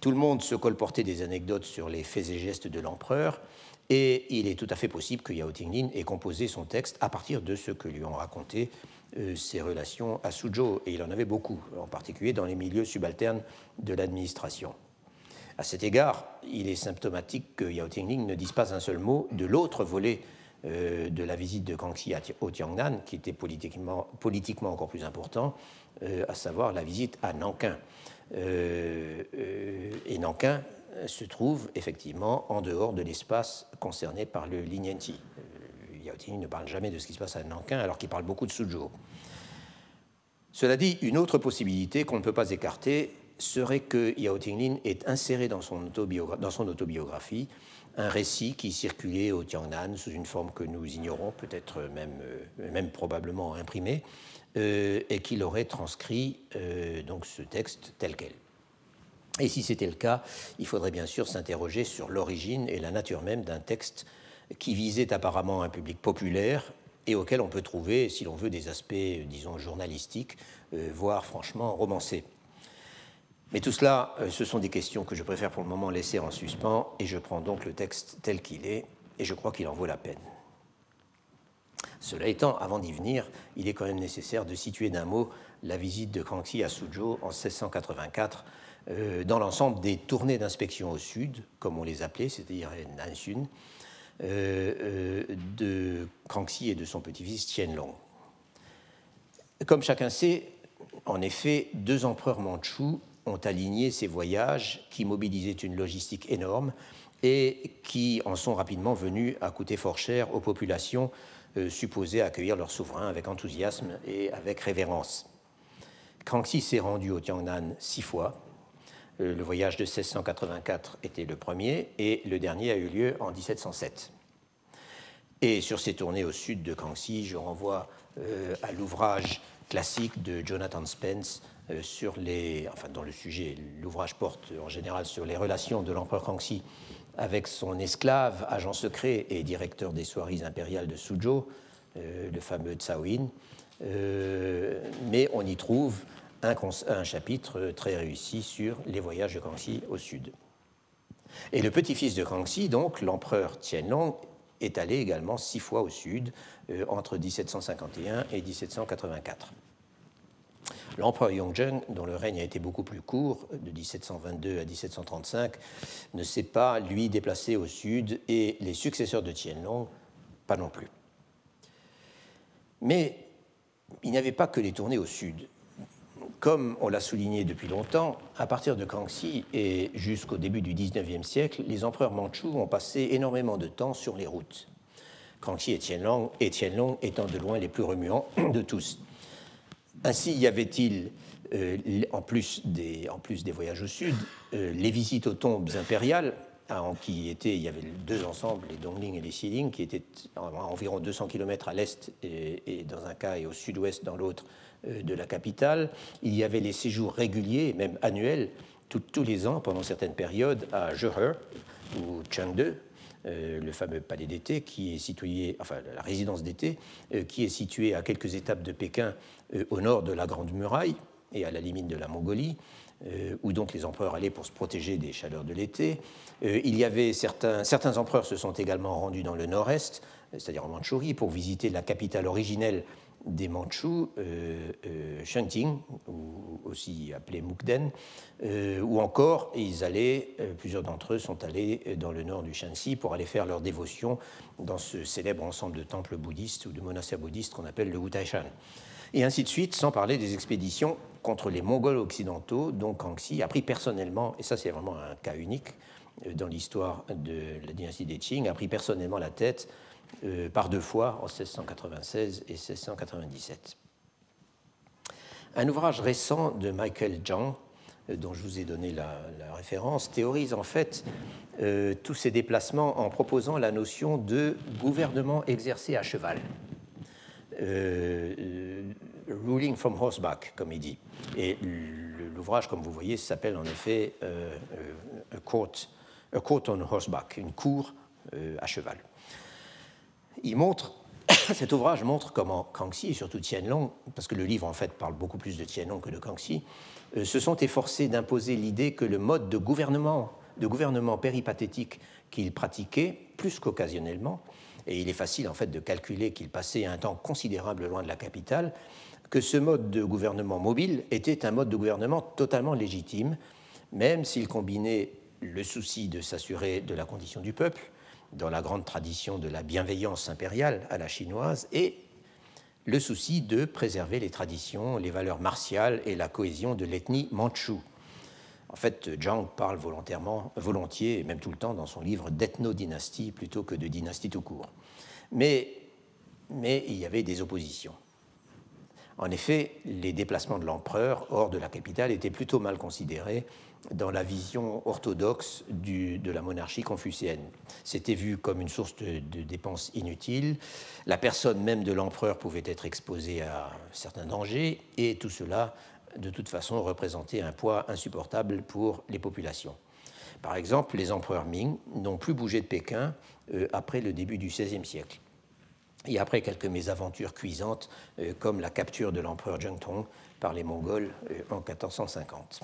Tout le monde se colportait des anecdotes sur les faits et gestes de l'empereur. Et il est tout à fait possible que Yao Tinglin ait composé son texte à partir de ce que lui ont raconté euh, ses relations à Suzhou. Et il en avait beaucoup, en particulier dans les milieux subalternes de l'administration. À cet égard, il est symptomatique que Yao Tingling ne dise pas un seul mot de l'autre volet euh, de la visite de Kangxi au Tiangnan, qui était politiquement, encore plus important, euh, à savoir la visite à Nankin. Euh, et Nankin se trouve effectivement en dehors de l'espace concerné par le Linianti. Yao Ting ne parle jamais de ce qui se passe à Nankin, alors qu'il parle beaucoup de Suzhou. Cela dit, une autre possibilité qu'on ne peut pas écarter serait que Yao Tinglin ait inséré dans son autobiographie un récit qui circulait au Tiangnan sous une forme que nous ignorons, peut-être même, euh, même probablement imprimée, euh, et qu'il aurait transcrit euh, donc ce texte tel quel. Et si c'était le cas, il faudrait bien sûr s'interroger sur l'origine et la nature même d'un texte qui visait apparemment un public populaire et auquel on peut trouver, si l'on veut, des aspects, disons, journalistiques, voire franchement romancés. Mais tout cela, euh, ce sont des questions que je préfère pour le moment laisser en suspens, et je prends donc le texte tel qu'il est, et je crois qu'il en vaut la peine. Cela étant, avant d'y venir, il est quand même nécessaire de situer d'un mot la visite de Kangxi à Suzhou en 1684, dans l'ensemble des tournées d'inspection au sud, comme on les appelait, c'est-à-dire Nansun, de Kangxi et de son petit-fils Tianlong. Comme chacun sait, en effet, deux empereurs mandchous ont aligné ces voyages qui mobilisaient une logistique énorme et qui en sont rapidement venus à coûter fort cher aux populations euh, supposées accueillir leur souverain avec enthousiasme et avec révérence. Kangxi s'est rendu au Tiangnan six fois. Euh, le voyage de 1684 était le premier et le dernier a eu lieu en 1707. Et sur ces tournées au sud de Kangxi, je renvoie euh, à l'ouvrage classique de Jonathan Spence euh, sur les, le sujet, l'ouvrage porte en général sur les relations de l'empereur Kangxi avec son esclave, agent secret et directeur des soieries impériales de Suzhou, euh, le fameux Tsawin. mais on y trouve un, un, chapitre très réussi sur les voyages de Kangxi au sud. Et le petit-fils de Kangxi, donc l'empereur Tianlong, est allé également six fois au sud, euh, entre 1751 et 1784. L'empereur Yongzheng, dont le règne a été beaucoup plus court, de 1722 à 1735, ne s'est pas, lui, déplacé au sud et les successeurs de Tianlong, pas non plus. Mais il n'y avait pas que les tournées au sud. Comme on l'a souligné depuis longtemps, à partir de Kangxi et jusqu'au début du XIXe siècle, les empereurs mandchous ont passé énormément de temps sur les routes. Kangxi et Tianlong, et Tianlong étant de loin les plus remuants [clears throat] de tous. Ainsi y avait-il, euh, en, plus des, voyages au sud, euh, les visites aux tombes impériales, hein, qui étaient, il y avait deux ensembles, les Dongling et les Xiling, qui étaient à environ 200 km à l'est et, dans un cas et au sud-ouest dans l'autre de la capitale. Il y avait les séjours réguliers, même annuels, tous les ans, pendant certaines périodes, à Zhehe ou Chengde, euh, le fameux palais d'été, qui est situé, enfin la résidence d'été, euh, qui est située à quelques étapes de Pékin euh, au nord de la Grande Muraille et à la limite de la Mongolie, où donc les empereurs allaient pour se protéger des chaleurs de l'été. il y avait certains, certains empereurs se sont également rendus dans le nord-est, c'est-à-dire en Mandchourie, pour visiter la capitale originelle des Mandchous, euh, euh ou aussi appelé Mukden, euh, ou encore ils allaient, euh, plusieurs d'entre eux sont allés dans le nord du Shanxi pour aller faire leur dévotion dans ce célèbre ensemble de temples bouddhistes ou de monastères bouddhistes qu'on appelle le Wutaishan. Et ainsi de suite, sans parler des expéditions contre les Mongols occidentaux, dont Kangxi a pris personnellement, et ça c'est vraiment un cas unique dans l'histoire de la dynastie des Qing, a pris personnellement la tête euh, par deux fois en 1696 et 1697. Un ouvrage récent de Michael Zhang, euh, dont je vous ai donné la, référence, théorise en fait euh, tous ces déplacements en proposant la notion de gouvernement exercé à cheval. ruling from horseback, comme il dit. Et l'ouvrage, comme vous voyez, s'appelle en effet a, court, on horseback, une cour à cheval il montre, [coughs] cet ouvrage montre comment Kangxi et surtout Tianlong, parce que le livre en fait parle beaucoup plus de Tianlong que de Kangxi, euh, se sont efforcés d'imposer l'idée que le mode de gouvernement, de gouvernement péripathétique qu'ils pratiquaient, plus qu'occasionnellement, et il est facile en fait de calculer qu'ils passaient un temps considérable loin de la capitale, que ce mode de gouvernement mobile était un mode de gouvernement totalement légitime, même s'il combinait le souci de s'assurer de la condition du peuple, dans la grande tradition de la bienveillance impériale à la chinoise, et le souci de préserver les traditions, les valeurs martiales et la cohésion de l'ethnie manchoue. En fait, Zhang parle volontairement, volontiers, et même tout le temps dans son livre d'ethno-dynastie plutôt que de dynastie tout court. Mais, mais il y avait des oppositions. En effet, les déplacements de l'empereur hors de la capitale étaient plutôt mal considérés dans la vision orthodoxe de la monarchie confucéenne. C'était vu comme une source de, dépenses inutiles. La personne même de l'empereur pouvait être exposée à certains dangers et tout cela, de toute façon, représentait un poids insupportable pour les populations. Par exemple, les empereurs Ming n'ont plus bougé de Pékin euh, après le début du XVIe siècle et après quelques mésaventures cuisantes euh, comme la capture de l'empereur Zhengtong par les Mongols euh, en 1450.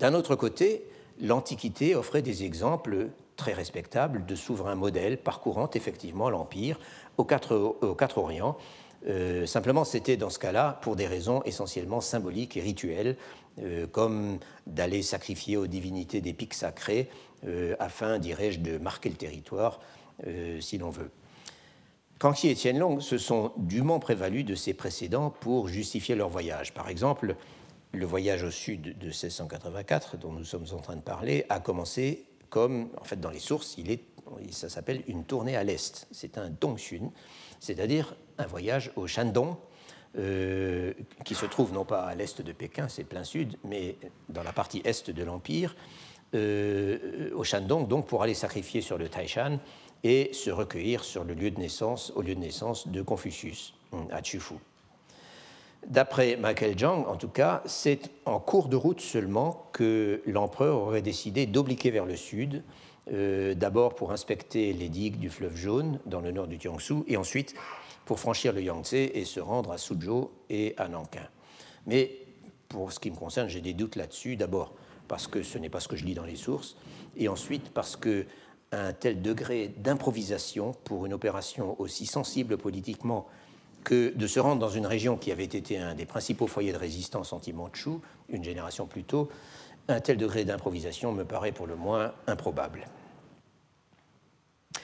D'un autre côté, l'Antiquité offrait des exemples très respectables de souverains modèles parcourant effectivement l'Empire aux quatre, aux Orients, Euh, simplement, c'était dans ce cas-là pour des raisons essentiellement symboliques et rituelles, euh, comme d'aller sacrifier aux divinités des pics sacrés, euh, afin, dirais-je, de marquer le territoire, si l'on veut. Kangxi et Tianlong se sont dûment prévalus de ces précédents pour justifier leur voyage. Par exemple, le voyage au sud de 1684, dont nous sommes en train de parler, a commencé comme, en fait, dans les sources, il est, ça s'appelle une tournée à l'est. C'est un Dongxun, c'est-à-dire un voyage au Shandong, euh, qui se trouve non pas à l'est de Pékin, c'est plein sud, mais dans la partie est de l'Empire, euh, au Shandong, donc pour aller sacrifier sur le Taishan et se recueillir sur le lieu de naissance, au lieu de naissance de Confucius, à Chufu. D'après Michael Zhang, en tout cas, c'est en cours de route seulement que l'empereur aurait décidé d'obliquer vers le sud, euh, d'abord pour inspecter les digues du fleuve Jaune dans le nord du Jiangsu, et ensuite pour franchir le Yangtze et se rendre à Suzhou et à Nankin. Mais pour ce qui me concerne, j'ai des doutes là-dessus. D'abord parce que ce n'est pas ce que je lis dans les sources, et ensuite parce que un tel degré d'improvisation pour une opération aussi sensible politiquement que de se rendre dans une région qui avait été un des principaux foyers de résistance anti-mandchou, une génération plus tôt, un tel degré d'improvisation me paraît pour le moins improbable.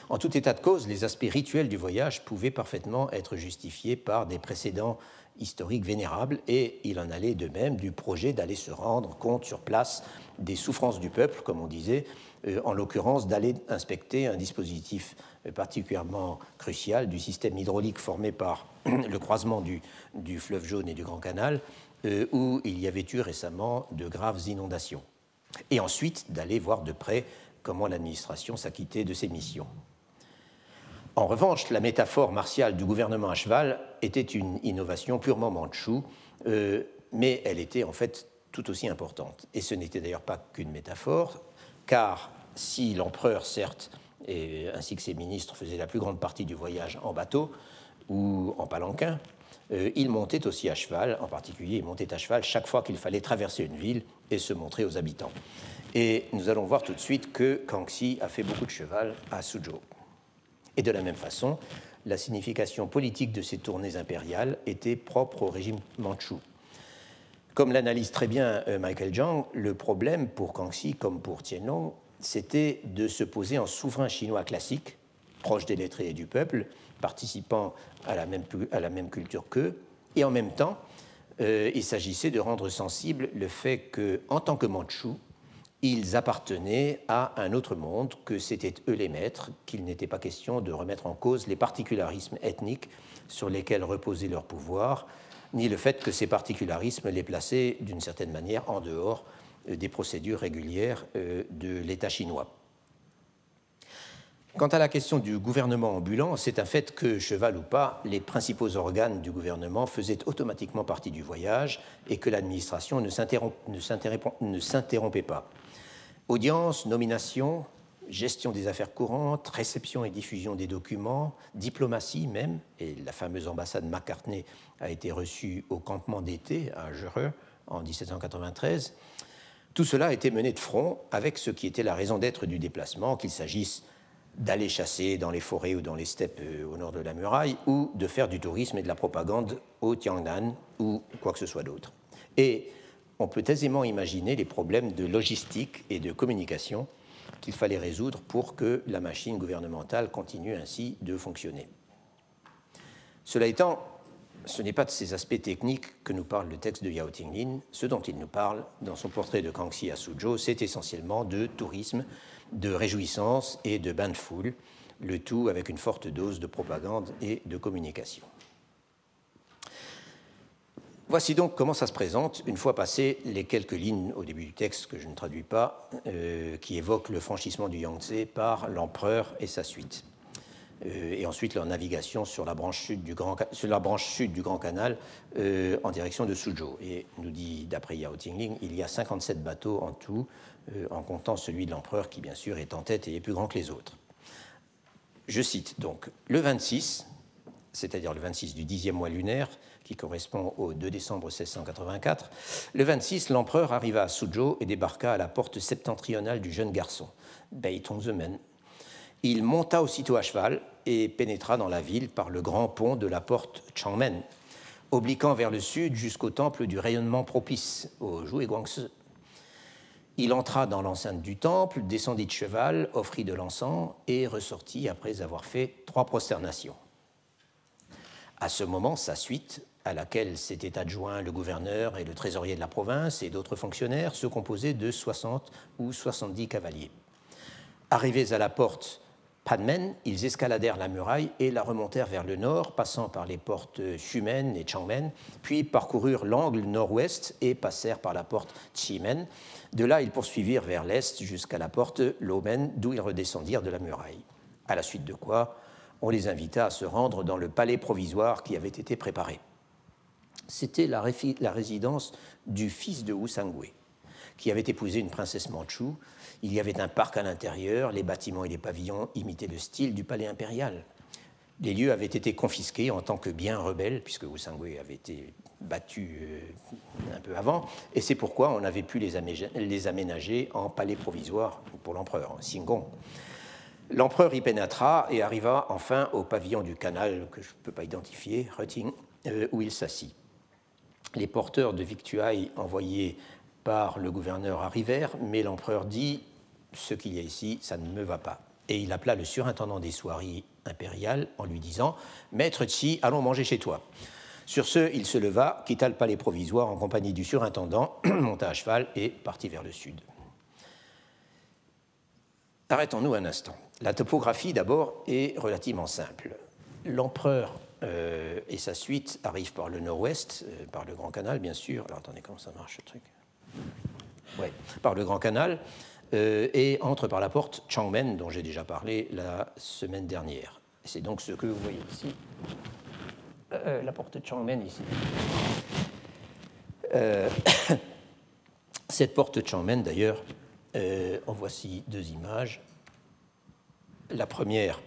En tout état de cause, les aspects rituels du voyage pouvaient parfaitement être justifiés par des précédents historiques vénérables, et il en allait de même du projet d'aller se rendre compte sur place des souffrances du peuple, comme on disait, euh, en l'occurrence d'aller inspecter un dispositif particulièrement crucial du système hydraulique formé par [clears throat] le croisement du, fleuve jaune et du Grand Canal, euh, où il y avait eu récemment de graves inondations. Et ensuite d'aller voir de près comment l'administration s'acquittait de ses missions. En revanche, la métaphore martiale du gouvernement à cheval était une innovation purement mandchoue, euh, mais elle était en fait tout aussi importante. Et ce n'était d'ailleurs pas qu'une métaphore, car si l'empereur, certes, ainsi que ses ministres faisaient la plus grande partie du voyage en bateau ou en palanquin, euh, il montait aussi à cheval, en particulier il montait à cheval chaque fois qu'il fallait traverser une ville et se montrer aux habitants. Et nous allons voir tout de suite que Kangxi a fait beaucoup de cheval à Suzhou. Et de la même façon, la signification politique de ces tournées impériales était propre au régime mandchou. Comme l'analyse très bien euh, Michael Zhang, le problème pour Kangxi comme pour Tianlong, c'était de se poser en souverain chinois classique, proche des lettrés et du peuple, participant à la même, culture qu'eux, et en même temps, euh, il s'agissait de rendre sensible le fait qu'en tant que Mandchou, ils appartenaient à un autre monde, que c'étaient eux les maîtres, qu'il n'était pas question de remettre en cause les particularismes ethniques sur lesquels reposait leur pouvoir, ni le fait que ces particularismes les plaçaient d'une certaine manière en dehors des procédures régulières euh, de l'État chinois. Quant à la question du gouvernement ambulant, c'est un fait que, cheval ou pas, les principaux organes du gouvernement faisaient automatiquement partie du voyage et que l'administration ne s'interrompait pas. Audience, nomination, gestion des affaires courantes, réception et diffusion des documents, diplomatie même, et la fameuse ambassade McCartney a été reçue au campement d'été à Jereux en 1793. Tout cela a été mené de front avec ce qui était la raison d'être du déplacement, qu'il s'agisse d'aller chasser dans les forêts ou dans les steppes euh, au nord de la muraille, ou de faire du tourisme et de la propagande au Tiangnan ou quoi que ce soit d'autre. Et on peut aisément imaginer les problèmes de logistique et de communication qu'il fallait résoudre pour que la machine gouvernementale continue ainsi de fonctionner. Cela étant, ce n'est pas de ces aspects techniques que nous parle le texte de Yao Tinglin. Ce dont il nous parle dans son portrait de Kangxi à Suzhou, c'est essentiellement de tourisme, de réjouissance et de bain de foule, le tout avec une forte dose de propagande et de communication. Voici donc comment ça se présente une fois passées les quelques lignes au début du texte que je ne traduis pas, euh, qui évoquent le franchissement du Yangtze par l'empereur et sa suite. Euh, et ensuite leur navigation sur la branche sud du Grand, Canal euh, en direction de Suzhou. Et nous dit, d'après Yao Tingling, il y a 57 bateaux en tout, en comptant celui de l'empereur qui, bien sûr, est en tête et est plus grand que les autres. Je cite donc le 26, c'est-à-dire le 26 du dixième mois lunaire, qui correspond au 2 décembre 1684, le 26, l'empereur arriva à Suzhou et débarqua à la porte septentrionale du jeune garçon, Bei. Il monta aussitôt à cheval et pénétra dans la ville par le grand pont de la porte Changmen, obliquant vers le sud jusqu'au temple du rayonnement propice, au Joué Guangse. Il entra dans l'enceinte du temple, descendit de cheval, offrit de l'encens et ressortit après avoir fait trois prosternations. À ce moment, sa suite, à laquelle s'étaient adjoints le gouverneur et le trésorier de la province et d'autres fonctionnaires, se composait de 60 ou 70 cavaliers. Arrivés à la porte Padmen, ils escaladèrent la muraille et la remontèrent vers le nord, passant par les portes Xumen et Changmen, puis parcoururent l'angle nord-ouest et passèrent par la porte Chimen. De là, ils poursuivirent vers l'est jusqu'à la porte Lomen, d'où ils redescendirent de la muraille. À la suite de quoi, on les invita à se rendre dans le palais provisoire qui avait été préparé. C'était la, résidence du fils de Wu Sangui, qui avait épousé une princesse manchoue il y avait un parc à l'intérieur, les bâtiments et les pavillons imitaient le style du palais impérial. Les lieux avaient été confisqués en tant que biens rebelles, puisque Wusangwe avait été battu euh, un peu avant, et c'est pourquoi on avait pu les, aménager en palais provisoire pour l'empereur, Singong. L'empereur y pénétra et arriva enfin au pavillon du canal que je ne peux pas identifier, Rutting, euh, où il s'assit. Les porteurs de victuailles envoyés par le gouverneur arrivèrent, mais l'empereur dit Ce qu'il y a ici, ça ne me va pas. Et il appela le surintendant des soieries impériales en lui disant Maître Tsi, allons manger chez toi. Sur ce, il se leva, quitta le palais provisoire en compagnie du surintendant, [clears throat] monta à cheval et partit vers le sud. Arrêtons-nous un instant. La topographie, d'abord, est relativement simple. L'empereur euh, et sa suite arrivent par le nord-ouest, euh, par le Grand Canal, bien sûr. Alors attendez, comment ça marche ce truc? Ouais, par le Grand Canal euh, et entre par la porte Changmen, dont j'ai déjà parlé la semaine dernière. C'est donc ce que vous voyez ici, euh, la porte Changmen ici. Euh, [coughs] cette porte Changmen, d'ailleurs, en voici deux images. La première,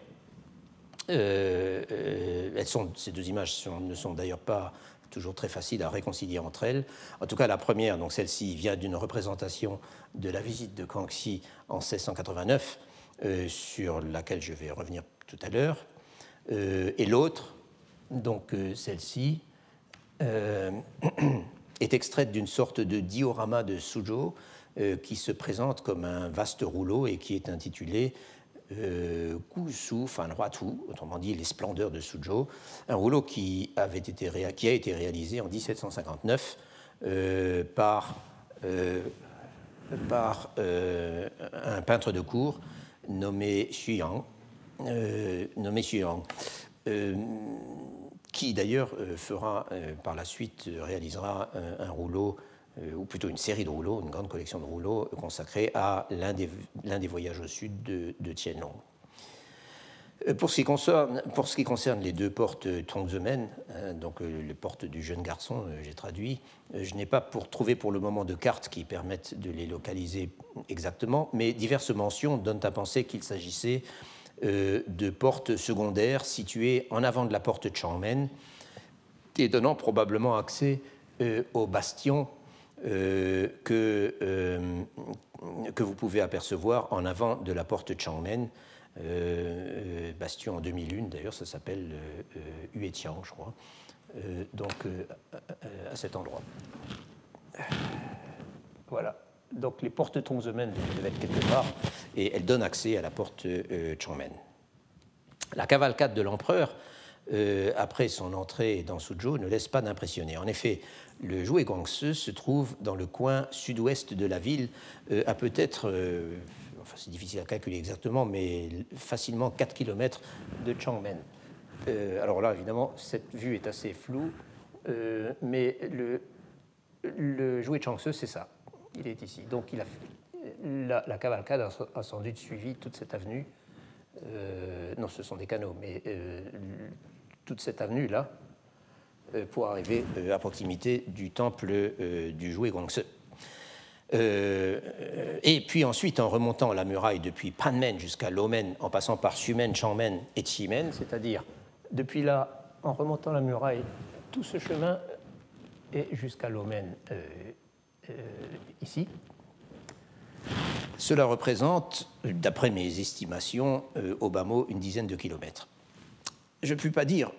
elles sont, ces deux images ne sont d'ailleurs pas toujours très facile à réconcilier entre elles. En tout cas, la première, donc celle-ci, vient d'une représentation de la visite de Kangxi en 1689, euh, sur laquelle je vais revenir tout à l'heure. Euh, et l'autre, donc euh, celle-ci, [clears throat] est extraite d'une sorte de diorama de Suzhou qui se présente comme un vaste rouleau et qui est intitulé Kusu, enfin tout, autrement dit les splendeurs de Suzhou, un rouleau qui, a été réalisé en 1759 euh, par, euh, un peintre de cour nommé Xuyang, nommé Xuyang qui d'ailleurs fera par la suite réalisera un rouleau euh, ou plutôt une série de rouleaux, une grande collection de rouleaux consacrée à l'un des, des, voyages au sud de, de Tianlong. Euh, pour ce, qui concerne, les deux portes Tongzemen, hein, donc euh, les portes du jeune garçon, j'ai traduit, je n'ai pas pour, trouvé pour le moment de cartes qui permettent de les localiser exactement, mais diverses mentions donnent à penser qu'il s'agissait de portes secondaires situées en avant de la porte Changmen et donnant probablement accès au bastion euh, que, euh, que vous pouvez apercevoir en avant de la porte Changmen, euh, bastion en 2001 d'ailleurs, ça s'appelle Huetian, je crois, donc à cet endroit. Voilà. Donc les portes Tongzemen devaient être quelque part et elles donnent accès à la porte Changmen. La cavalcade de l'empereur, après son entrée dans Suzhou, ne laisse pas d'impressionner. En effet, le Jouet Guangse se trouve dans le coin sud-ouest de la ville, euh, à peut-être, euh, enfin c'est difficile à calculer exactement, mais facilement 4 km de Changmen. Euh, alors là, évidemment, cette vue est assez floue, mais le, le Jouet Changse, c'est ça. Il est ici. Donc il a, la, la cavalcade a, sans doute suivi toute cette avenue. non, ce sont des canaux, mais toute cette avenue-là, pour arriver euh, à proximité du temple euh, du jouet Guangse. et puis ensuite, en remontant la muraille depuis Panmen jusqu'à Lomen, en passant par Xumen, Changmen et Qimen, c'est-à-dire depuis là, en remontant la muraille, tout ce chemin est jusqu'à Lomen, ici. Cela représente, d'après mes estimations, au bas mot, une dizaine de kilomètres. Je ne puis pas dire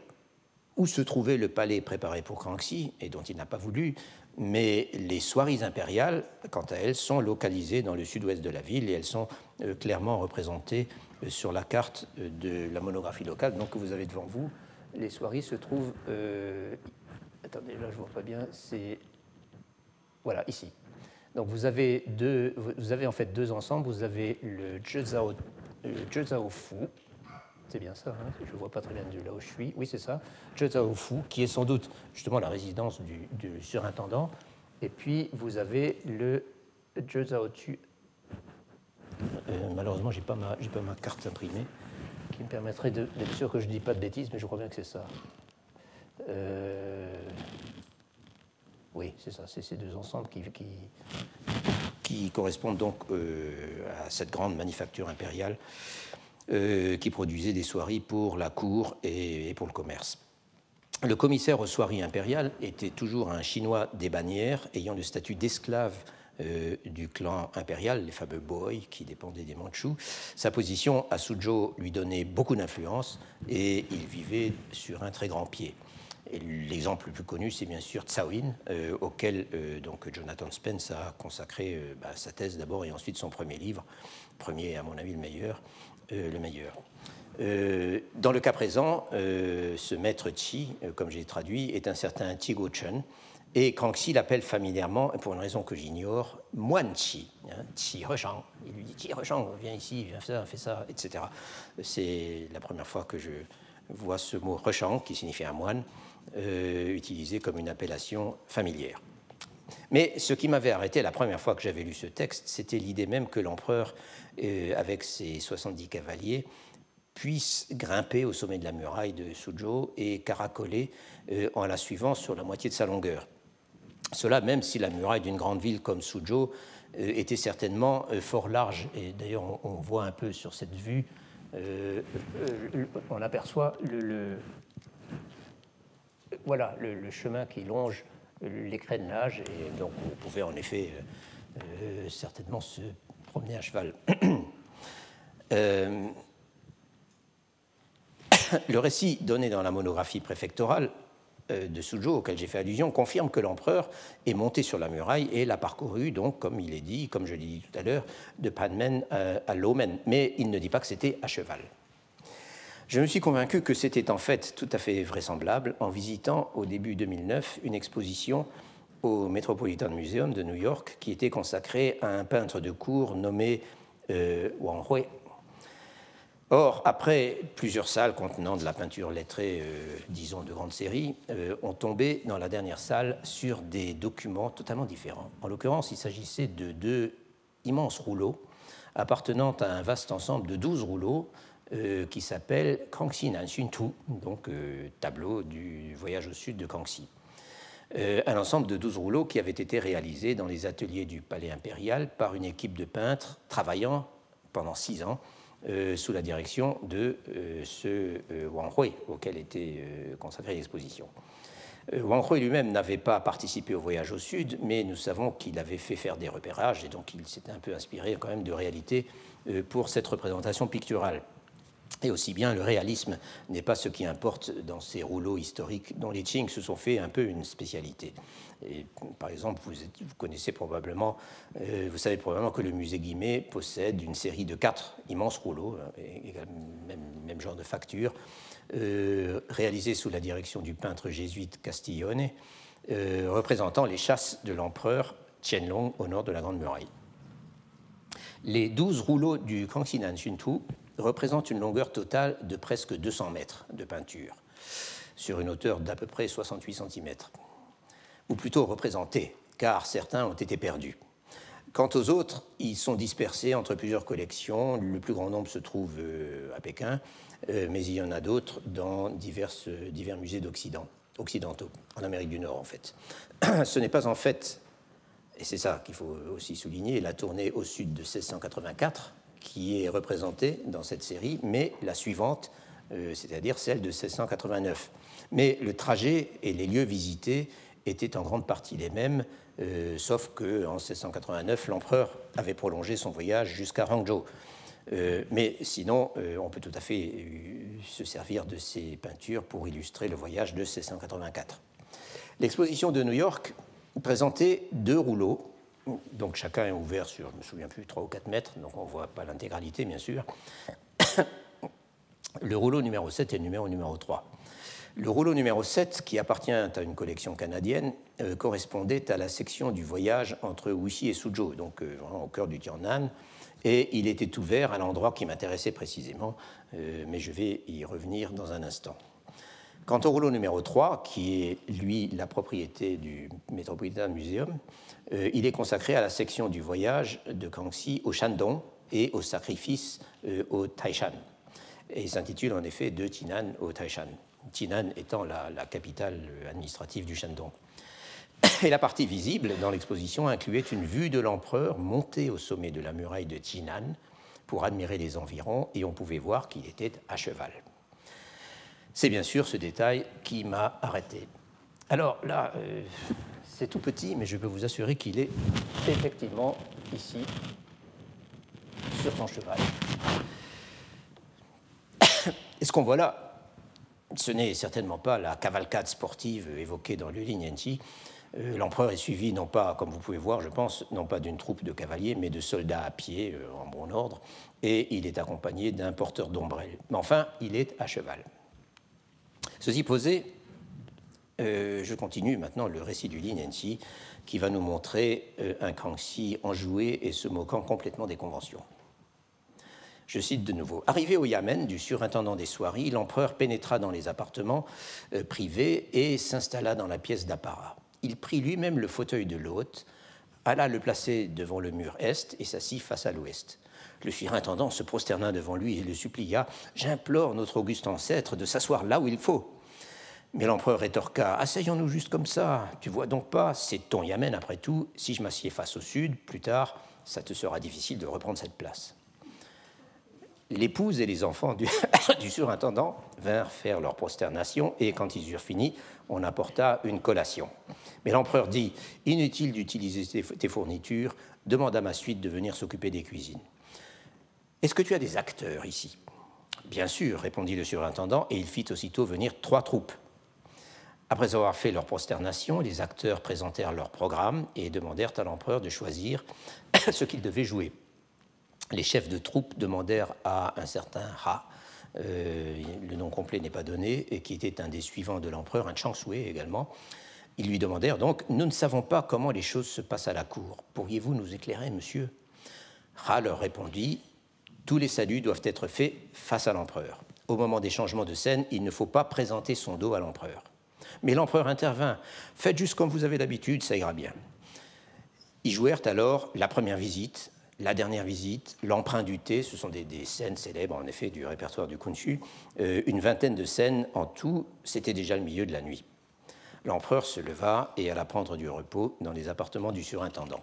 où se trouvait le palais préparé pour Kranxi, et dont il n'a pas voulu, mais les soieries impériales, quant à elles, sont localisées dans le sud-ouest de la ville et elles sont euh, clairement représentées euh, sur la carte euh, de la monographie locale donc, que vous avez devant vous. Les soieries se trouvent. attendez, là je ne vois pas bien, c'est. Voilà, ici. Donc vous avez, deux, vous avez en fait deux ensembles. Vous avez le Jezao, Fu, c'est bien ça, hein je ne vois pas très bien de là où je suis. Oui, c'est ça. Fu, qui est sans doute justement la résidence du, surintendant. Et puis, vous avez le Zhezaotu. Euh, malheureusement, je n'ai pas, ma, pas ma carte imprimée qui me permettrait d'être sûr que je ne dis pas de bêtises, mais je crois bien que c'est ça. Euh, oui, c'est ça, c'est ces deux ensembles qui, qui, correspondent donc euh, à cette grande manufacture impériale euh, qui produisait des soieries pour la cour et, pour le commerce. Le commissaire aux soieries impériales était toujours un Chinois des bannières ayant le statut d'esclave euh, du clan impérial, les fameux Boy qui dépendaient des Mandchous. Sa position à Suzhou lui donnait beaucoup d'influence et il vivait sur un très grand pied. L'exemple le plus connu, c'est bien sûr Tsawin, euh, auquel donc Jonathan Spence a consacré bah, sa thèse d'abord et ensuite son premier livre, premier à mon avis le meilleur, euh, le meilleur. Euh, dans le cas présent, euh, ce maître Chi, comme j'ai traduit, est un certain Go Chen, et Kangxi l'appelle familièrement, pour une raison que j'ignore, moine Chi, hein, Chi Reshang. Il lui dit Chi Reshang, viens ici, viens faire ça, fais ça, etc. C'est la première fois que je vois ce mot Reshang, qui signifie un moine, utilisé comme une appellation familière. Mais ce qui m'avait arrêté la première fois que j'avais lu ce texte, c'était l'idée même que l'empereur, euh, avec ses 70 cavaliers, puisse grimper au sommet de la muraille de Suzhou et caracoler euh, en la suivant sur la moitié de sa longueur. Cela même si la muraille d'une grande ville comme Suzhou euh, était certainement fort large. Et d'ailleurs, on, voit un peu sur cette vue, on aperçoit le, voilà, le, chemin qui longe les crénellages, et donc on pouvait en effet certainement se promener à cheval. [clears throat] Euh, le récit donné dans la monographie préfectorale de Suzhou, auquel j'ai fait allusion, confirme que l'empereur est monté sur la muraille et l'a parcouru, donc, comme il est dit, comme je l'ai dit tout à l'heure, de Panmen à Lomen. Mais il ne dit pas que c'était à cheval. Je me suis convaincu que c'était en fait tout à fait vraisemblable en visitant au début 2009 une exposition au Metropolitan Museum de New York qui était consacrée à un peintre de cour nommé euh, Wang Hui. Or, après plusieurs salles contenant de la peinture lettrée, euh, disons de grande série, euh, ont tombé dans la dernière salle sur des documents totalement différents. En l'occurrence, il s'agissait de deux immenses rouleaux appartenant à un vaste ensemble de douze rouleaux qui s'appelle Kangxi Nanxun Tu, donc tableau du voyage au sud de Kangxi. Euh, un ensemble de 12 rouleaux qui avait été réalisés dans les ateliers du palais impérial par une équipe de peintres travaillant pendant six ans sous la direction de ce Wang Hui, auquel était consacrée l'exposition. Wang Hui lui-même n'avait pas participé au voyage au sud, mais nous savons qu'il avait fait faire des repérages et donc il s'était un peu inspiré quand même de réalité pour cette représentation picturale. Et aussi bien, le réalisme n'est pas ce qui importe dans ces rouleaux historiques dont les Qing se sont fait un peu une spécialité. Et, par exemple, vous, connaissez probablement, euh, vous savez probablement que le musée Guimet possède une série de quatre immenses rouleaux, hein, même, genre de facture, euh, réalisés sous la direction du peintre jésuite Castiglione, euh, représentant les chasses de l'empereur Qianlong au nord de la Grande Muraille. Les douze rouleaux du Kangxinan Xuntu représente une longueur totale de presque 200 mètres de peinture, sur une hauteur d'à peu près 68 cm. Ou plutôt représentés, car certains ont été perdus. Quant aux autres, ils sont dispersés entre plusieurs collections. Le plus grand nombre se trouve euh, à Pékin, euh, mais il y en a d'autres dans divers, divers musées d'Occident, occidentaux, en Amérique du Nord en fait. [clears throat] Ce n'est pas en fait, et c'est ça qu'il faut aussi souligner, la tournée au sud de 1684 qui est représentée dans cette série, mais la suivante, euh, c'est-à-dire celle de 1689. Mais le trajet et les lieux visités étaient en grande partie les mêmes, euh, sauf qu'en 1689, l'empereur avait prolongé son voyage jusqu'à Hangzhou. Euh, mais sinon, on peut tout à fait se servir de ces peintures pour illustrer le voyage de 1684. L'exposition de New York présentait deux rouleaux, donc chacun est ouvert sur, je ne me souviens plus, 3 ou 4 mètres, donc on ne voit pas l'intégralité, bien sûr. [coughs] Le rouleau numéro 7 et le numéro numéro 3. Le rouleau numéro 7, qui appartient à une collection canadienne, euh, correspondait à la section du voyage entre Wuxi et Suzhou, donc euh, au cœur du Tiannan, et il était ouvert à l'endroit qui m'intéressait précisément, euh, mais je vais y revenir dans un instant. Quant au rouleau numéro 3, qui est lui la propriété du Metropolitan Museum, il est consacré à la section du voyage de Kangxi au Shandong et au sacrifice au Taishan. Il s'intitule en effet De Tinan au Taishan. Tinan étant la, capitale administrative du Shandong. [coughs] Et la partie visible dans l'exposition incluait une vue de l'empereur monté au sommet de la muraille de Tinan pour admirer les environs, et on pouvait voir qu'il était à cheval. C'est bien sûr ce détail qui m'a arrêté. Alors là, euh, c'est tout petit, mais je peux vous assurer qu'il est effectivement ici, sur son cheval. [coughs] Et ce qu'on voit là, ce n'est certainement pas la cavalcade sportive évoquée dans le Lignanti. Euh, l'empereur est suivi, non pas, comme vous pouvez voir, je pense, non pas d'une troupe de cavaliers, mais de soldats à pied, euh, en bon ordre, et il est accompagné d'un porteur d'ombrelle. Mais enfin, il est à cheval. Ceci posé, euh, je continue maintenant le récit du Lignanti, qui va nous montrer un Kangxi enjoué et se moquant complètement des conventions. Je cite de nouveau. Arrivé au Yamen du surintendant des soieries, l'empereur pénétra dans les appartements euh, privés et s'installa dans la pièce d'apparat. Il prit lui-même le fauteuil de l'hôte, alla le placer devant le mur est et s'assit face à l'ouest. Le surintendant se prosterna devant lui et le supplia J'implore notre auguste ancêtre de s'asseoir là où il faut. Mais l'empereur rétorqua Asseyons-nous juste comme ça. Tu vois donc pas, c'est ton Yamen après tout. Si je m'assieds face au sud, plus tard, ça te sera difficile de reprendre cette place l'épouse et les enfants du, [coughs] surintendant vinrent faire leur prosternation, et quand ils eurent fini, on apporta une collation. Mais l'empereur dit Inutile d'utiliser tes fournitures, demande à ma suite de venir s'occuper des cuisines. Est-ce que tu as des acteurs ici? Bien sûr, répondit le surintendant, et il fit aussitôt venir trois troupes. Après avoir fait leur prosternation, les acteurs présentèrent leur programme et demandèrent à l'empereur de choisir [coughs] ce qu'ils devaient jouer les chefs de troupes demandèrent à un certain Ha, euh, le nom complet n'est pas donné, et qui était un des suivants de l'empereur, un Chang également. Ils lui demandèrent donc Nous ne savons pas comment les choses se passent à la cour. Pourriez-vous nous éclairer, monsieur? Ha leur répondit Tous les saluts doivent être faits face à l'empereur. Au moment des changements de scène, il ne faut pas présenter son dos à l'empereur. Mais l'empereur intervint Faites juste comme vous avez l'habitude, ça ira bien. Ils jouèrent alors la première visite la dernière visite, l'emprunt du thé, ce sont des, scènes célèbres en effet du répertoire du Kunshu, euh, une vingtaine de scènes en tout, c'était déjà le milieu de la nuit. L'empereur se leva et alla prendre du repos dans les appartements du surintendant.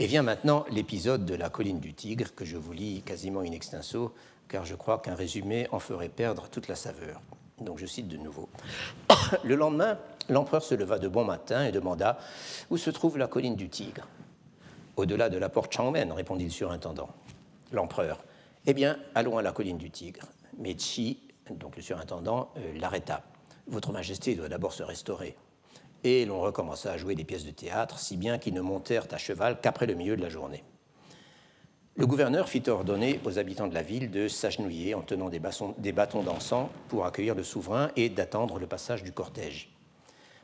Et vient maintenant l'épisode de la colline du Tigre que je vous lis quasiment in extenso, car je crois qu'un résumé en ferait perdre toute la saveur. Donc je cite de nouveau. [coughs] Le lendemain, l'empereur se leva de bon matin et demanda où se trouve la colline du Tigre. Au-delà de la porte Changmen, répondit le surintendant. L'empereur. Eh bien, allons à la colline du Tigre. Mais Chi, donc le surintendant, euh, l'arrêta. Votre Majesté doit d'abord se restaurer. Et l'on recommença à jouer des pièces de théâtre, si bien qu'ils ne montèrent à cheval qu'après le milieu de la journée. Le gouverneur fit ordonner aux habitants de la ville de s'agenouiller en tenant des, bâtons d'encens pour accueillir le souverain et d'attendre le passage du cortège.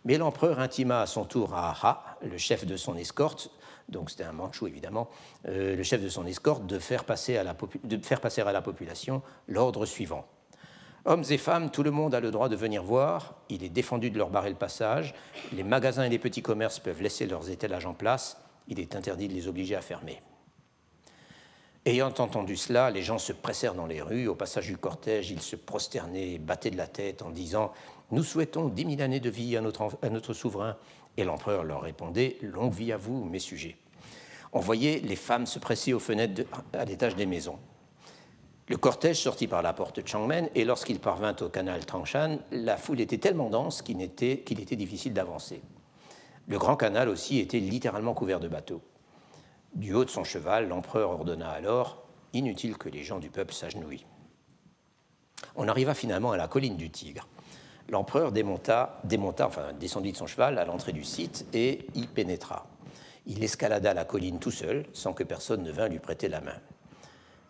Mais l'empereur intima à son tour à Ha, le chef de son escorte, donc c'était un manchou évidemment, euh, le chef de son escorte, de faire passer à la population l'ordre suivant. Hommes et femmes, tout le monde a le droit de venir voir, il est défendu de leur barrer le passage, les magasins et les petits commerces peuvent laisser leurs étalages en place, il est interdit de les obliger à fermer. Ayant entendu cela, les gens se pressèrent dans les rues. Au passage du cortège, ils se prosternaient et battaient de la tête en disant Nous souhaitons dix mille années de vie à notre, souverain. Et l'empereur leur répondait Longue vie à vous, mes sujets. On voyait les femmes se presser aux fenêtres à l'étage des maisons. Le cortège sortit par la porte de Changmen et lorsqu'il parvint au canal Tangshan, la foule était tellement dense qu'il était difficile d'avancer. Le grand canal aussi était littéralement couvert de bateaux. Du haut de son cheval, l'empereur ordonna alors Inutile que les gens du peuple s'agenouillent. On arriva finalement à la colline du Tigre. L'empereur démonta, descendit de son cheval à l'entrée du site et y pénétra. Il escalada la colline tout seul, sans que personne ne vînt lui prêter la main.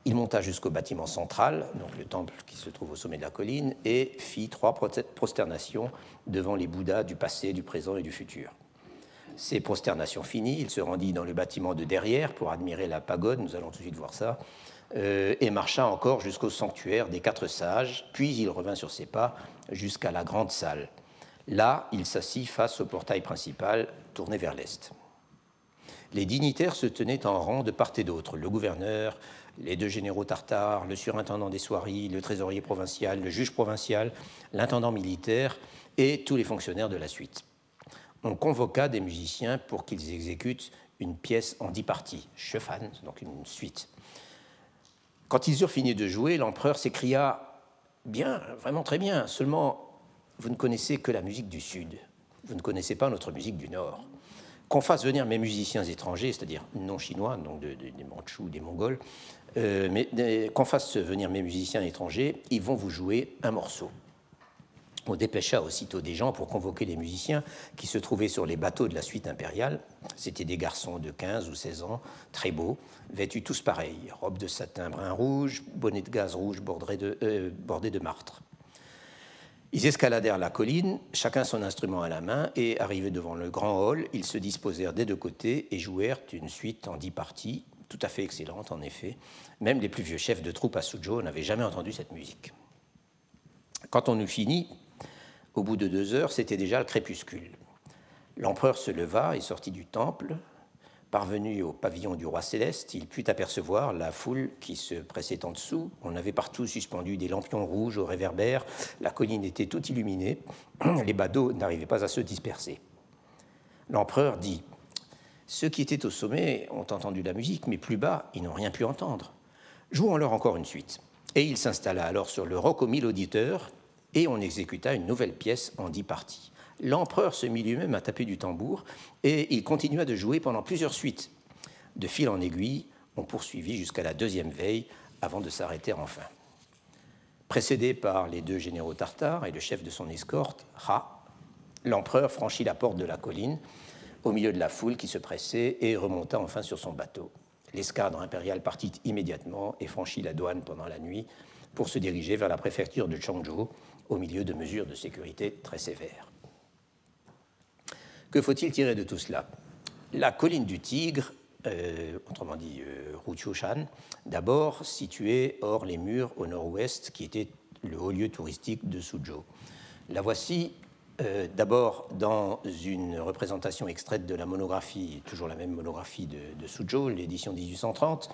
Il monta jusqu'au bâtiment central, donc le temple qui se trouve au sommet de la colline, et fit trois prosternations devant les Bouddhas du passé, du présent et du futur. Ces prosternations finies, il se rendit dans le bâtiment de derrière pour admirer la pagode, nous allons tout de suite voir ça, euh, et marcha encore jusqu'au sanctuaire des quatre sages, puis il revint sur ses pas jusqu'à la grande salle. Là, il s'assit face au portail principal, tourné vers l'est. Les dignitaires se tenaient en rang de part et d'autre, le gouverneur, les deux généraux tartares, le surintendant des soieries, le trésorier provincial, le juge provincial, l'intendant militaire et tous les fonctionnaires de la suite. On convoqua des musiciens pour qu'ils exécutent une pièce en dix parties, chefan, donc une suite. Quand ils eurent fini de jouer, l'empereur s'écria Bien, vraiment très bien, seulement vous ne connaissez que la musique du Sud, vous ne connaissez pas notre musique du Nord qu'on fasse venir mes musiciens étrangers, c'est-à-dire non chinois, donc des Mandchous, des Mongols, euh, mais qu'on fasse venir mes musiciens étrangers, ils vont vous jouer un morceau. On dépêcha aussitôt des gens pour convoquer les musiciens qui se trouvaient sur les bateaux de la suite impériale. C'étaient des garçons de 15 ou 16 ans, très beaux, vêtus tous pareils, robes de satin brun rouge, bonnet de gaz rouge bordé de, euh, de martre. Ils escaladèrent la colline, chacun son instrument à la main, et arrivés devant le grand hall, ils se disposèrent des deux côtés et jouèrent une suite en dix parties, tout à fait excellente en effet. Même les plus vieux chefs de troupe à Suzhou n'avaient jamais entendu cette musique. Quand on eut fini, au bout de deux heures, c'était déjà le crépuscule. L'empereur se leva et sortit du temple, Parvenu au pavillon du roi céleste, il put apercevoir la foule qui se pressait en dessous. On avait partout suspendu des lampions rouges au réverbère. La colline était toute illuminée. Les badauds n'arrivaient pas à se disperser. L'empereur dit Ceux qui étaient au sommet ont entendu la musique, mais plus bas, ils n'ont rien pu entendre. Jouons-leur encore une suite. Et il s'installa alors sur le roc aux mille auditeurs, et on exécuta une nouvelle pièce en dix parties l'empereur se mit lui-même à taper du tambour et il continua de jouer pendant plusieurs suites. De fil en aiguille, on poursuivit jusqu'à la deuxième veille avant de s'arrêter enfin. Précédé par les deux généraux tartares et le chef de son escorte, Ra, l'empereur franchit la porte de la colline au milieu de la foule qui se pressait et remonta enfin sur son bateau. L'escadre impériale partit immédiatement et franchit la douane pendant la nuit pour se diriger vers la préfecture de Changzhou au milieu de mesures de sécurité très sévères. Que faut-il tirer de tout cela? La colline du Tigre, euh, autrement dit euh, d'abord située hors les murs au nord-ouest, qui était le haut lieu touristique de Suzhou. La voici euh, d'abord dans une représentation extraite de la monographie, toujours la même monographie de, de Suzhou, l'édition 1830,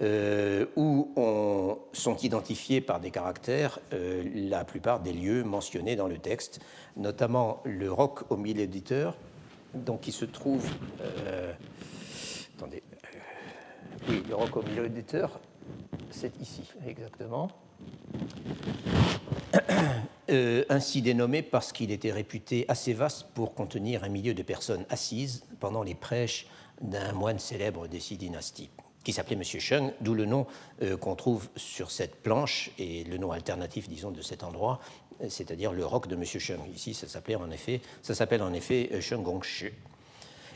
euh, où on, sont identifiés par des caractères la plupart des lieux mentionnés dans le texte, notamment le roc au mille éditeurs, donc qui se trouve. Euh, attendez. Euh, oui, le roc au milieu éditeur, c'est ici, exactement. [coughs] Euh, ainsi dénommé parce qu'il était réputé assez vaste pour contenir un milieu de personnes assises pendant les prêches d'un moine célèbre des six dynasties, qui s'appelait M. Sheng, d'où le nom qu'on trouve sur cette planche et le nom alternatif, disons, de cet endroit, c'est-à-dire le roc de M. Sheng. Ici, ça s'appelle en effet, ça s'appelle en effet euh, Gongshi.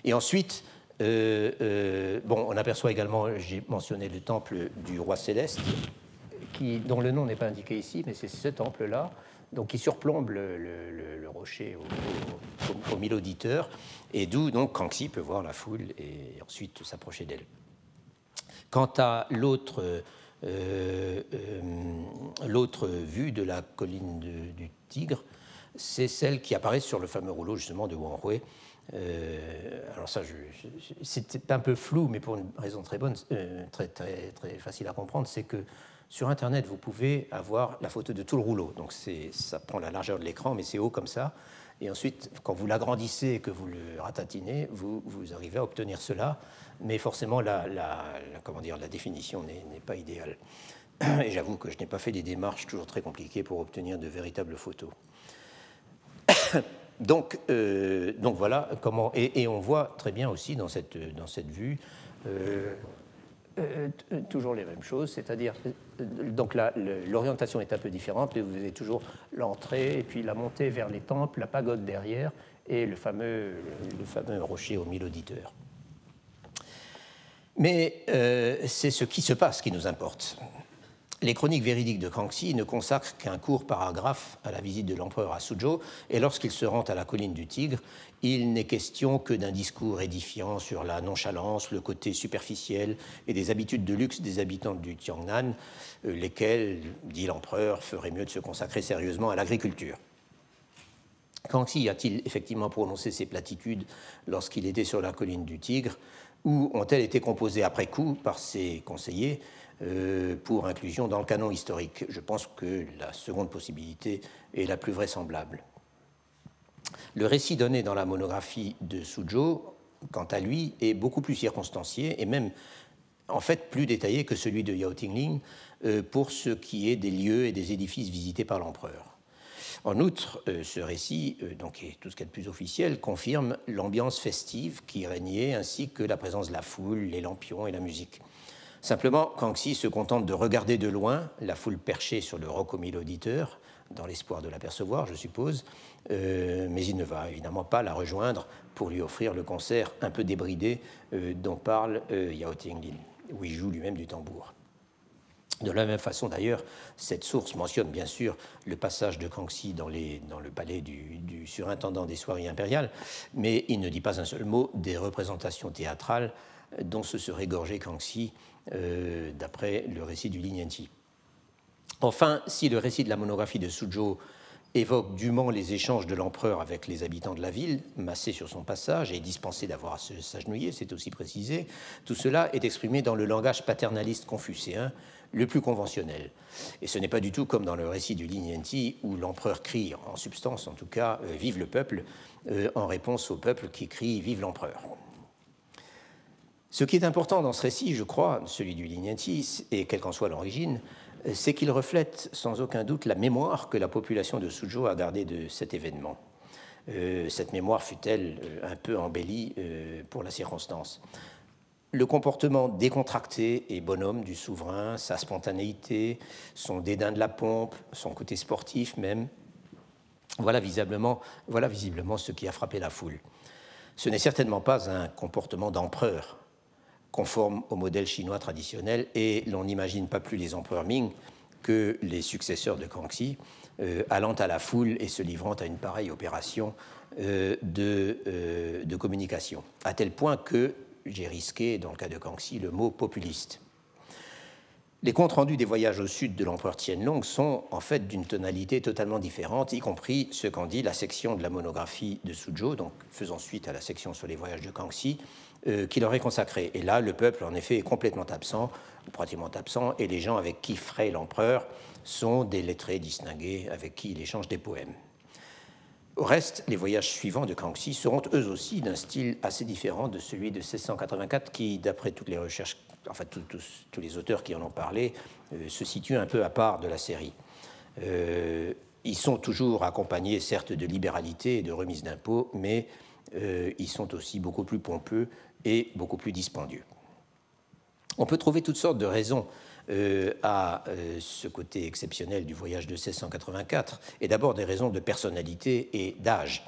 Et ensuite, euh, euh, bon, on aperçoit également, j'ai mentionné le temple du roi céleste, dont le nom n'est pas indiqué ici, mais c'est ce temple-là, donc qui surplombe le, rocher au, au, mille auditeurs, et d'où donc Kangxi peut voir la foule et ensuite s'approcher d'elle. Quant à l'autre euh, euh, l'autre vue de la colline du Tigre, c'est celle qui apparaît sur le fameux rouleau justement de Wang euh, alors ça, c'est un peu flou, mais pour une raison très bonne, très, très, très facile à comprendre, c'est que sur Internet, vous pouvez avoir la photo de tout le rouleau. Donc ça prend la largeur de l'écran, mais c'est haut comme ça. Et ensuite, quand vous l'agrandissez et que vous le ratatinez, vous, vous arrivez à obtenir cela mais forcément la, comment dire, la définition n'est pas idéale. [clears throat] Et j'avoue que je n'ai pas fait des démarches toujours très compliquées pour obtenir de véritables photos. [coughs] donc, euh, donc voilà comment. Et, on voit très bien aussi dans cette, dans cette vue. Euh, euh, toujours les mêmes choses, c'est-à-dire donc l'orientation est un peu différente, mais vous avez toujours l'entrée et puis la montée vers les temples, la pagode derrière et le fameux, le fameux rocher au mille auditeurs. Mais c'est ce qui se passe qui nous importe. Les chroniques véridiques de Kangxi ne consacrent qu'un court paragraphe à la visite de l'empereur à Suzhou, et lorsqu'il se rend à la colline du Tigre, il n'est question que d'un discours édifiant sur la nonchalance, le côté superficiel et des habitudes de luxe des habitants du Tiangnan, euh, lesquels, dit l'empereur, feraient mieux de se consacrer sérieusement à l'agriculture. Kangxi a-t-il effectivement prononcé ces platitudes lorsqu'il était sur la colline du Tigre, ou ont-elles été composées après coup par ses conseillers? Pour inclusion dans le canon historique. Je pense que la seconde possibilité est la plus vraisemblable. Le récit donné dans la monographie de Suzhou, quant à lui, est beaucoup plus circonstancié et même en fait plus détaillé que celui de Yao Tingling euh, pour ce qui est des lieux et des édifices visités par l'empereur. En outre, euh, ce récit, donc, est tout ce qu'il y a de plus officiel, confirme l'ambiance festive qui régnait ainsi que la présence de la foule, les lampions et la musique. Simplement, Kangxi se contente de regarder de loin la foule perchée sur le roc au mille auditeurs, dans l'espoir de l'apercevoir, je suppose, euh, mais il ne va évidemment pas la rejoindre pour lui offrir le concert un peu débridé euh, dont parle euh, Yao Tinglin, où il joue lui-même du tambour. De la même façon, d'ailleurs, cette source mentionne bien sûr le passage de Kangxi dans, le palais du, du, surintendant des soirées impériales, mais il ne dit pas un seul mot des représentations théâtrales dont se serait gorgé Kangxi euh, d'après le récit du Lignanti. Enfin, si le récit de la monographie de Suzhou évoque dûment les échanges de l'empereur avec les habitants de la ville, massés sur son passage et dispensés d'avoir à s'agenouiller, c'est aussi précisé, tout cela est exprimé dans le langage paternaliste confucéen, le plus conventionnel. Et ce n'est pas du tout comme dans le récit du Lignanti, où l'empereur crie, en substance en tout cas, euh, Vive le peuple, euh, en réponse au peuple qui crie Vive l'empereur. Ce qui est important dans ce récit, je crois, celui du Lignanti, et quelle qu'en soit l'origine, c'est qu'il reflète sans aucun doute la mémoire que la population de Suzhou a gardée de cet événement. Euh, cette mémoire fut-elle euh, un peu embellie euh, pour la circonstance. Le comportement décontracté et bonhomme du souverain, sa spontanéité, son dédain de la pompe, son côté sportif même, voilà visiblement ce qui a frappé la foule. Ce n'est certainement pas un comportement d'empereur, conforme au modèle chinois traditionnel, et l'on n'imagine pas plus les empereurs Ming que les successeurs de Kangxi, euh, allant à la foule et se livrant à une pareille opération euh, de, euh, de, communication, à tel point que j'ai risqué, dans le cas de Kangxi, le mot populiste. Les comptes rendus des voyages au sud de l'empereur Tianlong sont en fait d'une tonalité totalement différente, y compris ce qu'en dit la section de la monographie de Suzhou, donc faisant suite à la section sur les voyages de Kangxi, euh, qui leur est consacré. Et là, le peuple, en effet, est complètement absent, pratiquement absent, et les gens avec qui fraye l'empereur sont des lettrés distingués avec qui il échange des poèmes. Au reste, les voyages suivants de Kangxi seront eux aussi d'un style assez différent de celui de 1684, qui, d'après toutes les recherches, enfin tous, les auteurs qui en ont parlé, euh, se situe un peu à part de la série. Euh, ils sont toujours accompagnés, certes, de libéralité et de remise d'impôts, mais ils sont aussi beaucoup plus pompeux et beaucoup plus dispendieux. On peut trouver toutes sortes de raisons euh, à euh, ce côté exceptionnel du voyage de 1684, et d'abord des raisons de personnalité et d'âge.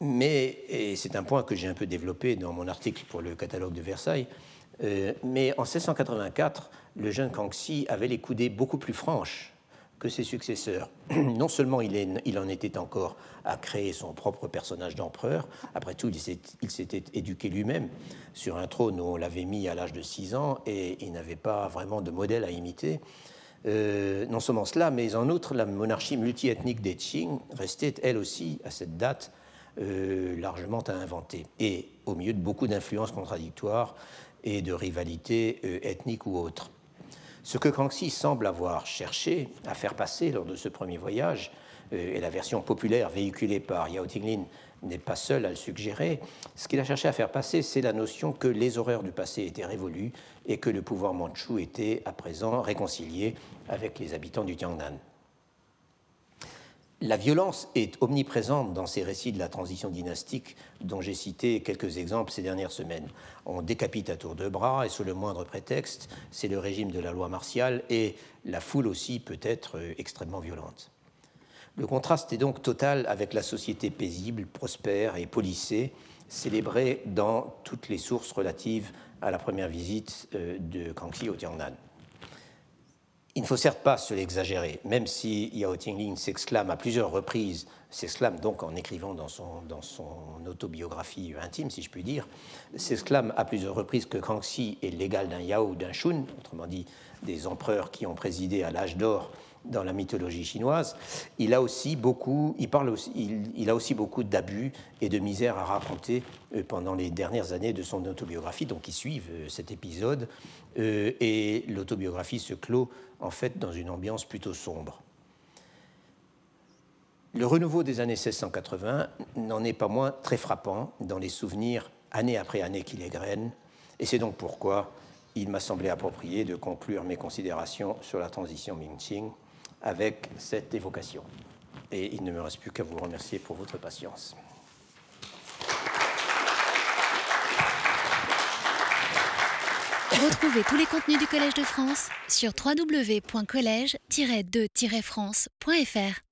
Mais, et c'est un point que j'ai un peu développé dans mon article pour le catalogue de Versailles, euh, mais en 1684, le jeune Kangxi avait les coudées beaucoup plus franches que ses successeurs. [clears throat] Non seulement il, en était encore à créer son propre personnage d'empereur, après tout, il s'était éduqué lui-même sur un trône où on l'avait mis à l'âge de 6 ans et il n'avait pas vraiment de modèle à imiter. Euh, non seulement cela, mais en outre, la monarchie multiethnique des Qing restait elle aussi, à cette date, euh, largement à inventer, et au milieu de beaucoup d'influences contradictoires et de rivalités euh, ethniques ou autres. Ce que Kangxi semble avoir cherché à faire passer lors de ce premier voyage, euh, et la version populaire véhiculée par Yao Tinglin n'est pas seul à le suggérer. Ce qu'il a cherché à faire passer, c'est la notion que les horreurs du passé étaient révolues et que le pouvoir mandchou était à présent réconcilié avec les habitants du Tiangnan. La violence est omniprésente dans ces récits de la transition dynastique dont j'ai cité quelques exemples ces dernières semaines. On décapite à tour de bras et sous le moindre prétexte, c'est le régime de la loi martiale et la foule aussi peut être extrêmement violente. Le contraste est donc total avec la société paisible, prospère et policée, célébrée dans toutes les sources relatives à la première visite euh, de Kangxi au Tiangnan. Il ne faut certes pas se l'exagérer, même si Yao Tingling s'exclame à plusieurs reprises, s'exclame donc en écrivant dans son, dans son autobiographie intime, si je puis dire, s'exclame à plusieurs reprises que Kangxi est l'égal d'un Yao ou d'un Shun, autrement dit des empereurs qui ont présidé à l'âge d'or dans la mythologie chinoise, il a aussi beaucoup, il parle aussi, il, a aussi beaucoup d'abus et de misère à raconter euh, pendant les dernières années de son autobiographie, donc qui suivent euh, cet épisode, euh, et l'autobiographie se clôt en fait dans une ambiance plutôt sombre. Le renouveau des années 1680 n'en est pas moins très frappant dans les souvenirs année après année qui l'égrènent, et c'est donc pourquoi il m'a semblé approprié de conclure mes considérations sur la transition Ming-Qing avec cette évocation. Et il ne me reste plus qu'à vous remercier pour votre patience. Retrouvez tous les contenus du Collège de France sur www.colège-2-france.fr.